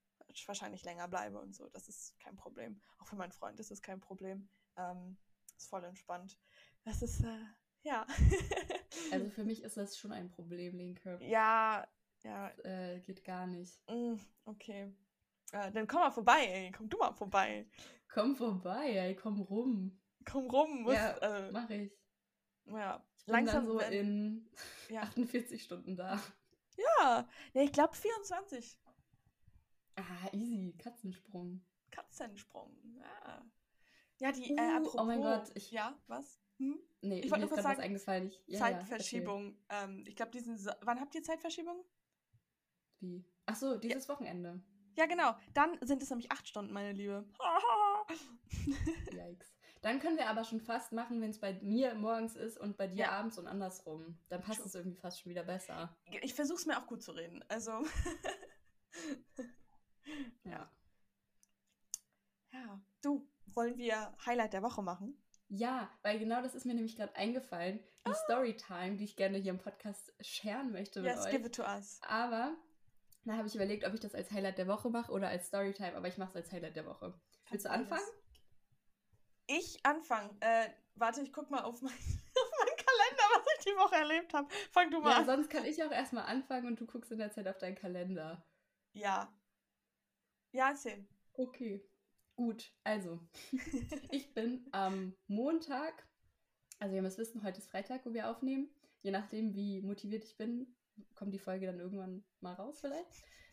wahrscheinlich länger bleibe und so. Das ist kein Problem. Auch für meinen Freund ist es kein Problem. Ähm, ist voll entspannt. Das ist, äh, ja. Also für mich ist das schon ein Problem, Linke. ja, ja, Das, äh, geht gar nicht. mm, okay. Äh, dann komm mal vorbei, ey. Komm du mal vorbei. Komm vorbei, ey, komm rum. Komm rum. Muss, Ja, äh, Mach ich. ja. Langsam so in ja. 48 Stunden da. Ja, nee, ich glaube 24. Ah, easy. Katzensprung. Katzensprung. Ja. Ja, die, Uh, äh, oh apropos. mein Gott, ich- Ja, was? Hm? Nee, Ich wollte nur kurz gerade was sagen, eingefallen. Ich, ja, Zeitverschiebung. ähm, ich glaube, diesen. Sa Wann habt ihr Zeitverschiebung? Ja, Wie? Ach so, dieses Wochenende. Ja, genau. Dann sind es nämlich acht Stunden, meine Liebe. Yikes. Dann können wir aber schon fast machen, wenn es bei mir morgens ist und bei dir Ja. abends und andersrum. Dann passt True. es irgendwie fast schon wieder besser. ich versuche es mir auch gut zu reden. Also. Ja. ja. Du, wollen wir Highlight der Woche machen? Ja, weil genau das ist mir nämlich gerade eingefallen. Die Storytime, die ich gerne hier im Podcast scheren möchte mit. Yes, euch. give it to us. Aber da habe ich überlegt, ob ich das als Highlight der Woche mache oder als Storytime, aber ich mache es als Highlight der Woche. Willst du anfangen? Ich anfangen. Äh, warte, ich guck mal auf, mein, auf meinen Kalender, was ich die Woche erlebt habe. Fang du mal Ja, an. sonst kann ich auch erstmal anfangen und du guckst in der Zeit auf deinen Kalender. Ja. Ja, erzähl. Okay. Gut, also, ich bin am Montag, also ihr müsst wissen, heute ist Freitag, wo wir aufnehmen. Je nachdem, wie motiviert ich bin, kommt die Folge dann irgendwann mal raus vielleicht.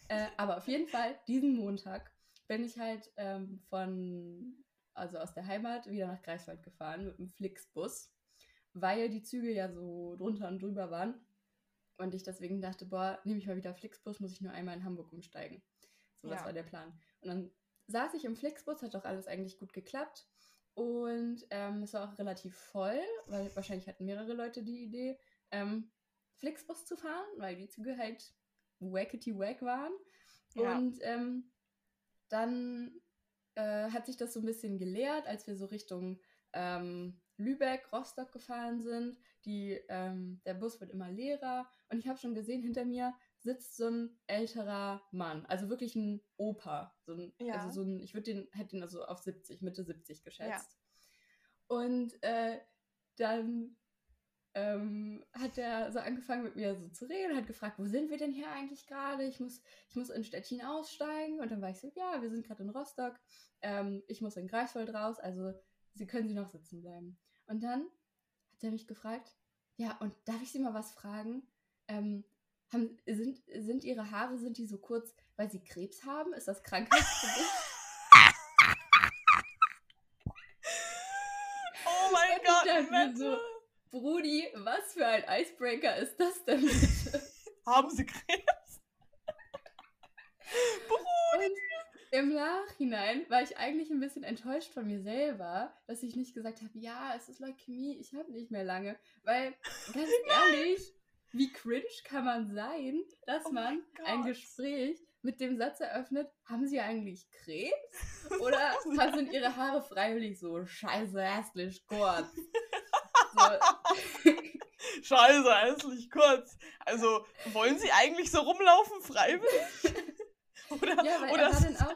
Äh, aber auf jeden Fall, diesen Montag bin ich halt ähm, von, also aus der Heimat wieder nach Greifswald gefahren mit dem Flixbus, weil die Züge ja so drunter und drüber waren. Und ich deswegen dachte, boah, nehme ich mal wieder Flixbus, muss ich nur einmal in Hamburg umsteigen. So, das Ja. war der Plan. Und dann saß ich im Flixbus, hat doch alles eigentlich gut geklappt. Und ähm, es war auch relativ voll, weil wahrscheinlich hatten mehrere Leute die Idee, ähm, Flixbus zu fahren, weil die Züge halt wackety wack waren. Ja. Und ähm, dann äh, hat sich das so ein bisschen geleert, als wir so Richtung ähm, Lübeck, Rostock gefahren sind. Die, ähm, der Bus wird immer leerer und ich habe schon gesehen, hinter mir sitzt so ein älterer Mann, also wirklich ein Opa. So ein, Ja. Also so ein, ich würde den, hätte ihn also auf 70, Mitte 70 geschätzt. Und äh, dann ähm, hat er so angefangen mit mir so zu reden, hat gefragt, wo sind wir denn hier eigentlich gerade? Ich muss, ich muss in Stettin aussteigen. Und dann war ich so, ja, wir sind gerade in Rostock. Ähm, ich muss in Greifswald raus, also Sie können Sie noch sitzen bleiben. Und dann hat er mich gefragt, ja, und darf ich Sie mal was fragen? Ähm, haben, sind, sind Ihre Haare, sind die so kurz, weil Sie Krebs haben? Ist das krankheitsbedingt? Oh mein Gott, so, Brudi, was für ein Icebreaker ist das denn? Haben Sie Krebs? Und im Nachhinein war ich eigentlich ein bisschen enttäuscht von mir selber, dass ich nicht gesagt habe, ja, es ist Leukämie, ich habe nicht mehr lange. Weil, ganz ehrlich, wie cringe kann man sein, dass Oh man ein. Gespräch mit dem Satz eröffnet, haben Sie eigentlich Krebs? Oder sind Ihre Haare freiwillig so scheiße hässlich kurz? So, Scheiße, hässlich kurz. Also, wollen Sie eigentlich so rumlaufen, freiwillig? Oder, Ja, weil oder er war dann auch,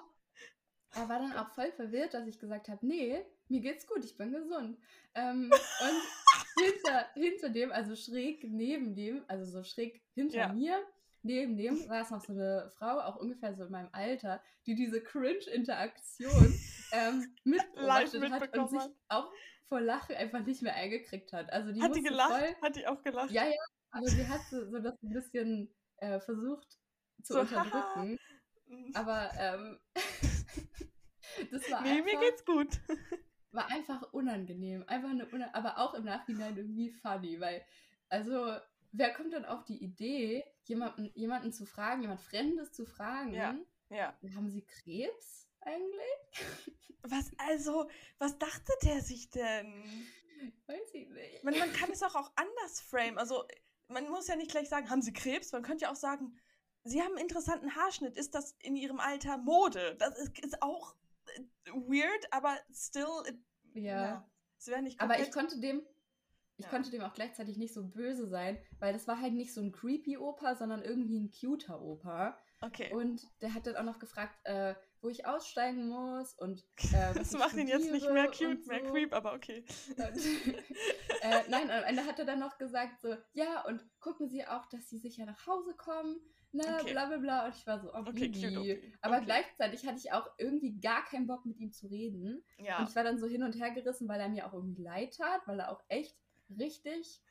er war dann auch voll verwirrt, dass ich gesagt habe, nee, mir geht's gut, ich bin gesund. Ähm, und hinter, hinter dem, also schräg neben dem, also so schräg hinter Ja. mir, neben dem saß noch so eine Frau, auch ungefähr so in meinem Alter, die diese Cringe-Interaktion ähm, Live mitbeobachtet hat und sich auch vor Lachen einfach nicht mehr eingekriegt hat. Also die hat die gelacht? voll Hat die auch gelacht? ja, ja, aber sie hat so, so das ein bisschen äh, versucht zu So, haha. unterdrücken. Aber ähm, das war, nee, mir einfach, geht's gut. war einfach unangenehm. Einfach eine una aber auch im Nachhinein irgendwie funny, weil, also, wer kommt dann auf die Idee, jemanden, jemanden zu fragen, jemand Fremdes zu fragen, Ja. Ja. haben sie Krebs eigentlich? Was, also, was dachte der sich denn? Weiß ich nicht. Man, man kann es auch, auch anders framen. Also, man muss ja nicht gleich sagen, haben Sie Krebs? Man könnte ja auch sagen, Sie haben einen interessanten Haarschnitt. Ist das in Ihrem Alter Mode? Das ist, ist auch äh, weird, aber still, it, ja. Es wäre nicht Aber ich konnte dem, ich Ja. konnte dem auch gleichzeitig nicht so böse sein, weil das war halt nicht so ein creepy Opa, sondern irgendwie ein cuter Opa. Okay. Und der hat dann auch noch gefragt, äh, wo ich aussteigen muss und äh, das macht ihn jetzt nicht mehr cute, mehr so. creep, aber okay. Und, äh, nein, am Ende hat er dann noch gesagt so, ja, und gucken Sie auch, dass Sie sicher nach Hause kommen, ne, Okay. bla bla bla. Und ich war so, oh, Okay, cute, okay. Aber okay. gleichzeitig hatte ich auch irgendwie gar keinen Bock mit ihm zu reden. Ja. Und ich war dann so hin und her gerissen, weil er mir auch irgendwie leid tat, weil er auch echt richtig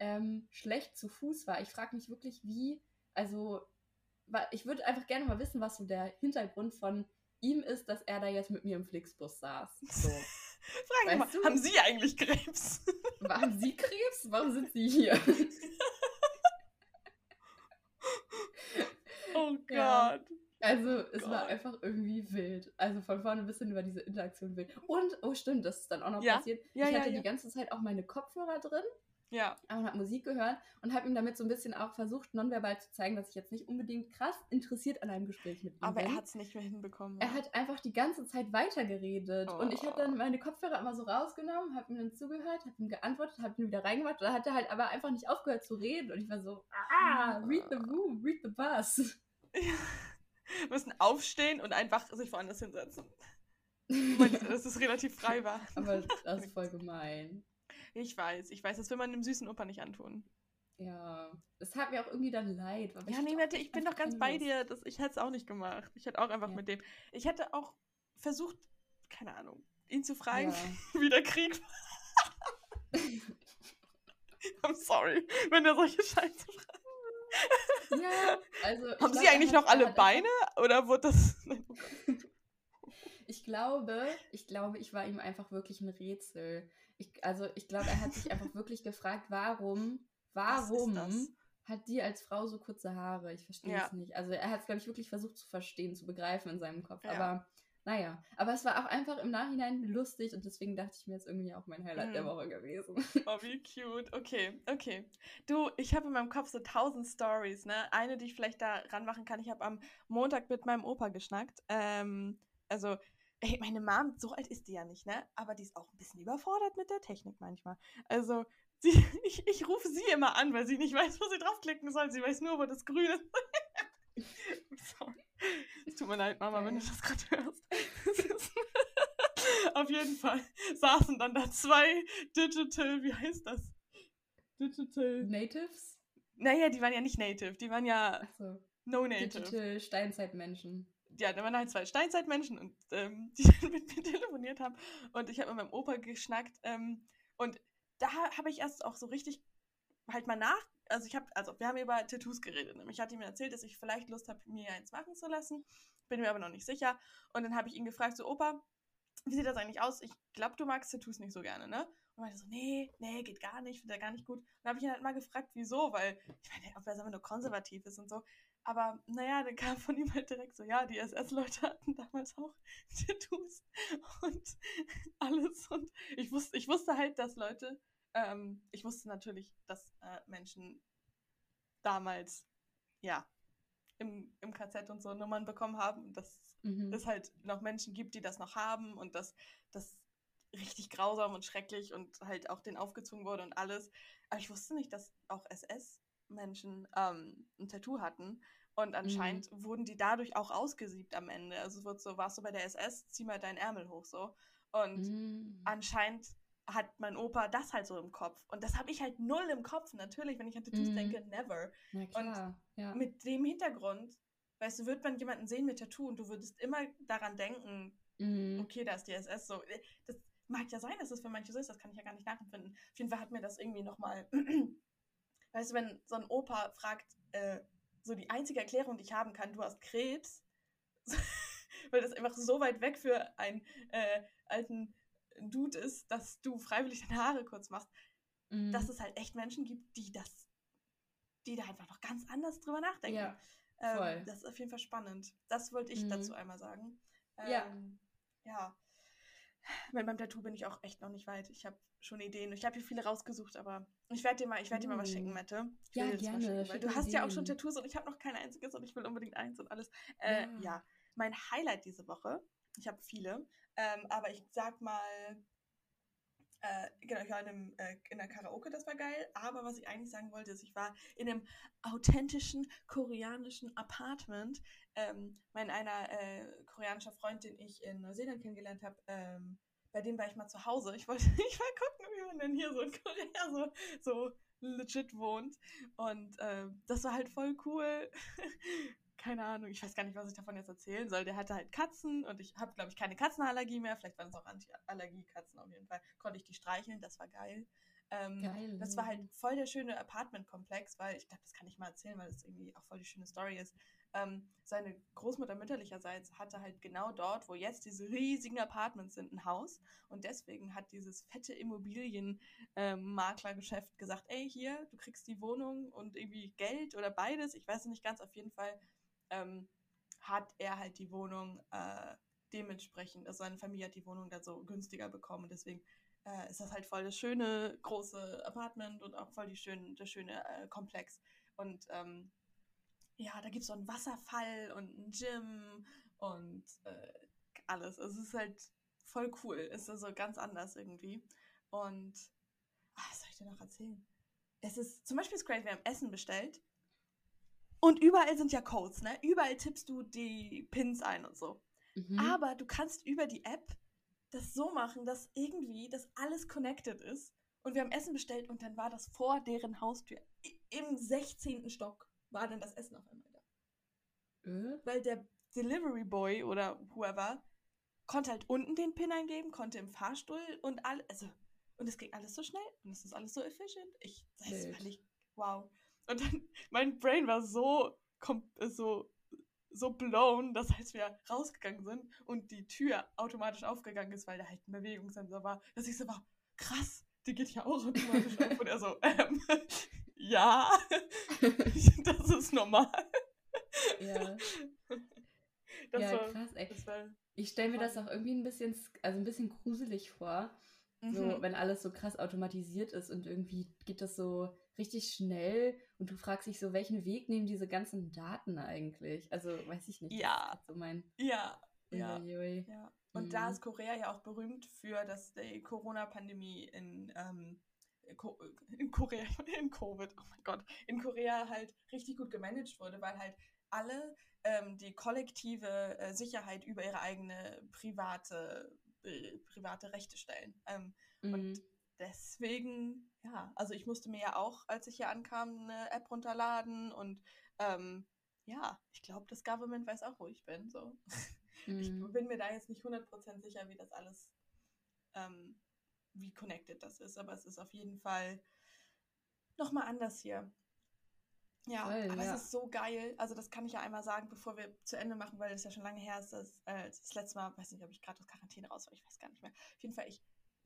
ähm, schlecht zu Fuß war. Ich frage mich wirklich, wie, also, ich würde einfach gerne mal wissen, was so der Hintergrund von ihm ist, dass er da jetzt mit mir im Flixbus saß. So. Fragen Sie mal, du? haben Sie eigentlich Krebs? Haben Sie Krebs? Warum sind Sie hier? oh Ja. Gott. Also, es war einfach irgendwie wild. Also von vorne bis hin über diese Interaktion wild. Und, oh stimmt, das ist dann auch noch Ja. passiert. Ja, ich ja, hatte ja. die ganze Zeit auch meine Kopfhörer drin Ja. und habe Musik gehört und habe ihm damit so ein bisschen auch versucht, nonverbal zu zeigen, dass ich jetzt nicht unbedingt krass interessiert an einem Gespräch mit ihm Aber bin. er hat es nicht mehr hinbekommen. Er ja. hat einfach die ganze Zeit weitergeredet. Und ich habe Oh. dann meine Kopfhörer immer so rausgenommen, habe ihm dann zugehört, habe ihm geantwortet, habe ihn wieder reingemacht. Und dann hat er halt aber einfach nicht aufgehört zu reden. Und ich war so, ah, read the room, read the bus. Wir müssen aufstehen und einfach sich woanders hinsetzen. Weil das ist relativ frei war. aber das ist voll gemein. Ich weiß, ich weiß, das will man einem süßen Opa nicht antun. Ja, es hat mir auch irgendwie dann leid. Ja, nee, echt ich bin doch ganz bei dir. Das, ich hätte es auch nicht gemacht. Ich hätte auch einfach Ja. mit dem. Ich hätte auch versucht, keine Ahnung, ihn zu fragen, Ja. wie der Krieg war. I'm sorry, wenn er solche Scheiße fragt. Ja, also. Haben glaub, Sie eigentlich noch alle Beine oder wurde das. Oh. Ich glaube, ich glaube, ich war ihm einfach wirklich ein Rätsel. Ich, also ich glaube, er hat sich einfach wirklich gefragt, warum, warum hat die als Frau so kurze Haare? Ich verstehe Ja. es nicht. Also er hat es, glaube ich, wirklich versucht zu verstehen, zu begreifen in seinem Kopf. Ja. Aber naja, aber es war auch einfach im Nachhinein lustig und deswegen dachte ich mir jetzt irgendwie auch mein Highlight mm. der Woche gewesen. Oh, wie cute. Okay, okay. Du, ich habe in meinem Kopf so tausend Stories, ne? Eine, die ich vielleicht da ranmachen kann. Ich habe am Montag mit meinem Opa geschnackt. Ähm, also, ey, meine Mom, so alt ist die ja nicht, ne? Aber die ist auch ein bisschen überfordert mit der Technik manchmal. Also, sie, ich, ich rufe sie immer an, weil sie nicht weiß, wo sie draufklicken soll. Sie weiß nur, wo das Grüne ist. Sorry. Es tut mir leid, Mama, wenn du das gerade hörst. Auf jeden Fall saßen dann da zwei Digital, wie heißt das? Digital. Natives? Naja, die waren ja nicht Native, die waren ja so. No Native. Digital Steinzeitmenschen. Ja, da waren halt zwei Steinzeitmenschen und ähm, die mit mir telefoniert haben. Und ich habe mit meinem Opa geschnackt. Ähm, und da habe ich erst auch so richtig halt mal nach also ich habe, also wir haben über Tattoos geredet. Nämlich hat ihm erzählt, dass ich vielleicht Lust habe, mir eins machen zu lassen. Bin mir aber noch nicht sicher. Und dann habe ich ihn gefragt, so Opa, wie sieht das eigentlich aus? Ich glaube, du magst Tattoos nicht so gerne, ne? Und meinte so, nee, nee, geht gar nicht, finde er gar nicht gut. Und dann habe ich ihn halt mal gefragt, wieso, weil ich meine, ob er einfach nur konservativ ist und so. Aber naja, dann kam von ihm halt direkt so, ja, die SS-Leute hatten damals auch Tattoos und alles. Und ich wusste, ich wusste halt, dass Leute ähm, ich wusste natürlich, dass äh, Menschen damals, ja, im, im KZ und so Nummern bekommen haben und dass mhm. es halt noch Menschen gibt, die das noch haben und dass das richtig grausam und schrecklich und halt auch denen aufgezwungen wurde und alles. Aber ich wusste nicht, dass auch SS-Menschen ähm, ein Tattoo hatten. Und anscheinend mhm. wurden die dadurch auch ausgesiebt am Ende. Also wird so, warst du bei der SS, zieh mal deinen Ärmel hoch so. Und mhm. anscheinend hat mein Opa das halt so im Kopf. Und das habe ich halt null im Kopf. Natürlich, wenn ich an Tattoos mm. denke, never. und ja. mit dem Hintergrund, weißt du, wird man jemanden sehen mit Tattoo und du würdest immer daran denken, mm. okay, da ist die SS so. Das mag ja sein, dass das für manche so ist, das kann ich ja gar nicht nachempfinden. Auf jeden Fall hat mir das irgendwie nochmal, weißt du, wenn so ein Opa fragt, äh, so die einzige Erklärung, die ich haben kann, du hast Krebs, weil das einfach so weit weg für einen äh, alten Dude ist, dass du freiwillig deine Haare kurz machst, mhm. dass es halt echt Menschen gibt, die das, die da einfach noch ganz anders drüber nachdenken. Ja, ähm, voll. Das ist auf jeden Fall spannend. Das wollte ich mhm. dazu einmal sagen. Ähm, ja. Ja. Mit meinem Tattoo bin ich auch echt noch nicht weit. Ich habe schon Ideen. Ich habe hier viele rausgesucht, aber ich werde dir mal, ich werde dir mal was schicken, uh. Mette. Ich ja, gerne. Schicken, weil du hast Ideen. ja auch schon Tattoos und ich habe noch kein einziges und ich will unbedingt eins und alles. Äh, ja. ja. Mein Highlight diese Woche, ich habe viele, ähm, aber ich sag mal, äh, genau, ich war in, einem, äh, in einer Karaoke, das war geil. Aber was ich eigentlich sagen wollte, ist, ich war in einem authentischen koreanischen Apartment. Ähm, mein einer äh, koreanischer Freund, den ich in Neuseeland kennengelernt habe, ähm, bei dem war ich mal zu Hause. Ich wollte ich mal gucken, wie man denn hier so in Korea so, so legit wohnt. Und äh, das war halt voll cool. keine Ahnung, ich weiß gar nicht, was ich davon jetzt erzählen soll. Der hatte halt Katzen und ich habe, glaube ich, keine Katzenallergie mehr. Vielleicht waren es auch Anti-Allergie-Katzen auf jeden Fall. Konnte ich die streicheln, das war geil. Ähm, geil. Das war halt voll der schöne Apartment-Komplex, weil ich glaube, das kann ich mal erzählen, weil das irgendwie auch voll die schöne Story ist. Ähm, seine Großmutter mütterlicherseits hatte halt genau dort, wo jetzt diese riesigen Apartments sind, ein Haus. Und deswegen hat dieses fette Immobilienmaklergeschäft ähm, gesagt, ey, hier, du kriegst die Wohnung und irgendwie Geld oder beides. Ich weiß nicht ganz, auf jeden Fall ähm, hat er halt die Wohnung äh, dementsprechend, also seine Familie hat die Wohnung da so günstiger bekommen. Deswegen äh, ist das halt voll das schöne große Apartment und auch voll die schöne, der schöne äh, Komplex. Und ähm, ja, da gibt es so einen Wasserfall und ein Gym und äh, alles. Also es ist halt voll cool. Ist also ganz anders irgendwie. Und ach, was soll ich dir noch erzählen? Es ist zum Beispiel ist crazy, wir haben Essen bestellt und überall sind ja Codes, ne? Überall tippst du die Pins ein und so. Mhm. Aber du kannst über die App das so machen, dass irgendwie das alles connected ist. Und wir haben Essen bestellt und dann war das vor deren Haustür. Im 16. Stock war dann das Essen auf einmal da. Äh? Weil der Delivery Boy oder whoever konnte halt unten den Pin eingeben, konnte im Fahrstuhl und alles. Also, und es ging alles so schnell und es ist alles so efficient. Ich, das fand ich, wow. Und dann, mein Brain war so, so, so blown, dass als wir rausgegangen sind und die Tür automatisch aufgegangen ist, weil da halt ein Bewegungssensor war, dass ich so war, krass, die geht ja auch automatisch auf. Und er so, ähm, ja, das ist normal. Ja. ja, war, krass, ey. ich stelle mir das auch irgendwie ein bisschen, also ein bisschen gruselig vor. Mhm. So, wenn alles so krass automatisiert ist und irgendwie geht das so richtig schnell und du fragst dich so, welchen Weg nehmen diese ganzen Daten eigentlich? Also, weiß ich nicht. Ja. so mein. Ja. Ja. ja. Und mhm. da ist Korea ja auch berühmt für, dass die Corona-Pandemie in, ähm, in Korea, in Covid, oh mein Gott, in Korea halt richtig gut gemanagt wurde, weil halt alle ähm, die kollektive äh, Sicherheit über ihre eigene private, äh, private Rechte stellen. Ähm, mhm. Und deswegen, ja, also ich musste mir ja auch, als ich hier ankam, eine App runterladen und ähm, ja, ich glaube, das Government weiß auch, wo ich bin. So. Mhm. Ich bin mir da jetzt nicht 100% sicher, wie das alles, ähm, wie connected das ist, aber es ist auf jeden Fall nochmal anders hier. Ja, Voll, aber ja. es ist so geil. Also das kann ich ja einmal sagen, bevor wir zu Ende machen, weil es ja schon lange her ist, dass, äh, das letzte Mal, weiß nicht, ob ich gerade aus Quarantäne raus war, ich weiß gar nicht mehr. Auf jeden Fall, ich,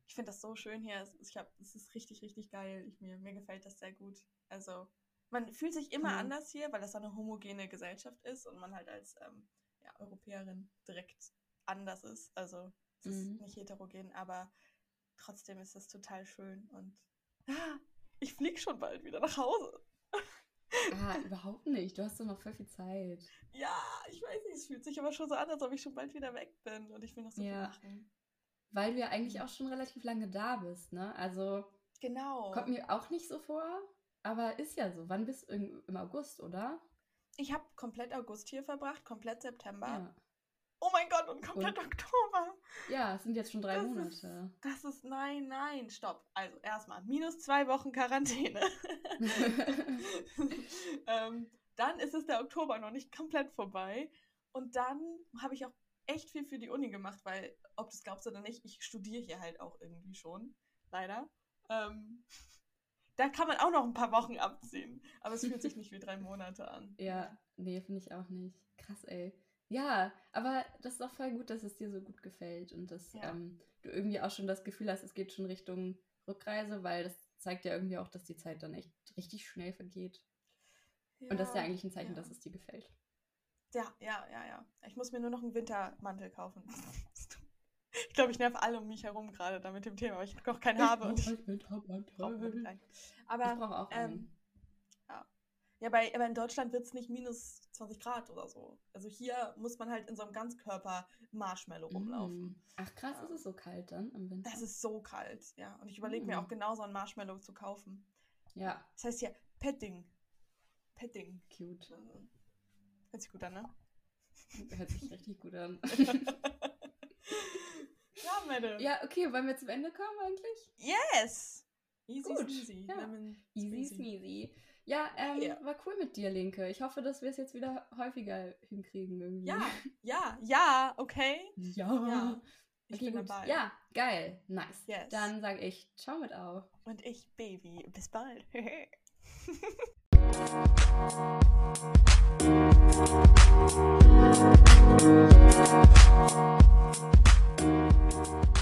ich finde das so schön hier. Ich hab, es ist richtig, richtig geil. Ich, mir, mir gefällt das sehr gut. Also man fühlt sich immer mhm. anders hier, weil das so eine homogene Gesellschaft ist und man halt als ähm, ja, Europäerin direkt anders ist. Also es mhm. ist nicht heterogen, aber trotzdem ist das total schön und ah, ich fliege schon bald wieder nach Hause. Ah, überhaupt nicht. Du hast doch noch voll viel Zeit. Ja, ich weiß nicht, es fühlt sich aber schon so an, als ob ich schon bald wieder weg bin und ich will noch so ja. viel machen. Weil du ja eigentlich auch schon relativ lange da bist, ne? Also. Genau. Kommt mir auch nicht so vor, aber ist ja so. Wann bist du im August, oder? Ich habe komplett August hier verbracht, komplett September. Ja. Oh mein Gott, und komplett und, Oktober. Ja, es sind jetzt schon drei das Monate. Ist, das ist, nein, nein, stopp. Also erstmal, minus zwei Wochen Quarantäne. ähm, dann ist es der Oktober noch nicht komplett vorbei. Und dann habe ich auch echt viel für die Uni gemacht, weil, ob du es glaubst oder nicht, ich studiere hier halt auch irgendwie schon. Leider. Ähm, da kann man auch noch ein paar Wochen abziehen. Aber es fühlt sich nicht wie drei Monate an. Ja, nee, finde ich auch nicht. Krass, ey. Ja, aber das ist auch voll gut, dass es dir so gut gefällt und dass ja. ähm, du irgendwie auch schon das Gefühl hast, es geht schon Richtung Rückreise, weil das zeigt ja irgendwie auch, dass die Zeit dann echt richtig schnell vergeht. Ja, und das ist ja eigentlich ein Zeichen, ja. dass es dir gefällt. Ja, ja, ja, ja. Ich muss mir nur noch einen Wintermantel kaufen. ich glaube, ich nerv alle um mich herum gerade da mit dem Thema, weil ich noch keinen habe. Und ich Wintermantel. Aber ich brauche auch einen. Ähm, ja, bei, aber in Deutschland wird es nicht minus 20 Grad oder so. Also hier muss man halt in so einem Ganzkörper-Marshmallow rumlaufen. Mm. Ach krass, ja. ist es so kalt dann im Winter? Das ist so kalt, ja. Und ich überlege mm. mir auch genau so ein Marshmallow zu kaufen. Ja. Das heißt hier Petting. Petting. Cute. Hört sich gut an, ne? Hört sich richtig gut an. ja, Madame. Ja, okay, wollen wir zum Ende kommen eigentlich? Yes! Easy Gut. sneezy. Ja. Easy sneezy. Ja, ähm, ja, war cool mit dir, Linke. Ich hoffe, dass wir es jetzt wieder häufiger hinkriegen irgendwie. Ja, ja, ja, okay. Ja. ja. Ich okay, bin gut. dabei. Ja, geil. Nice. Yes. Dann sage ich ciao mit Au. Und ich, Baby. Bis bald. Thank you.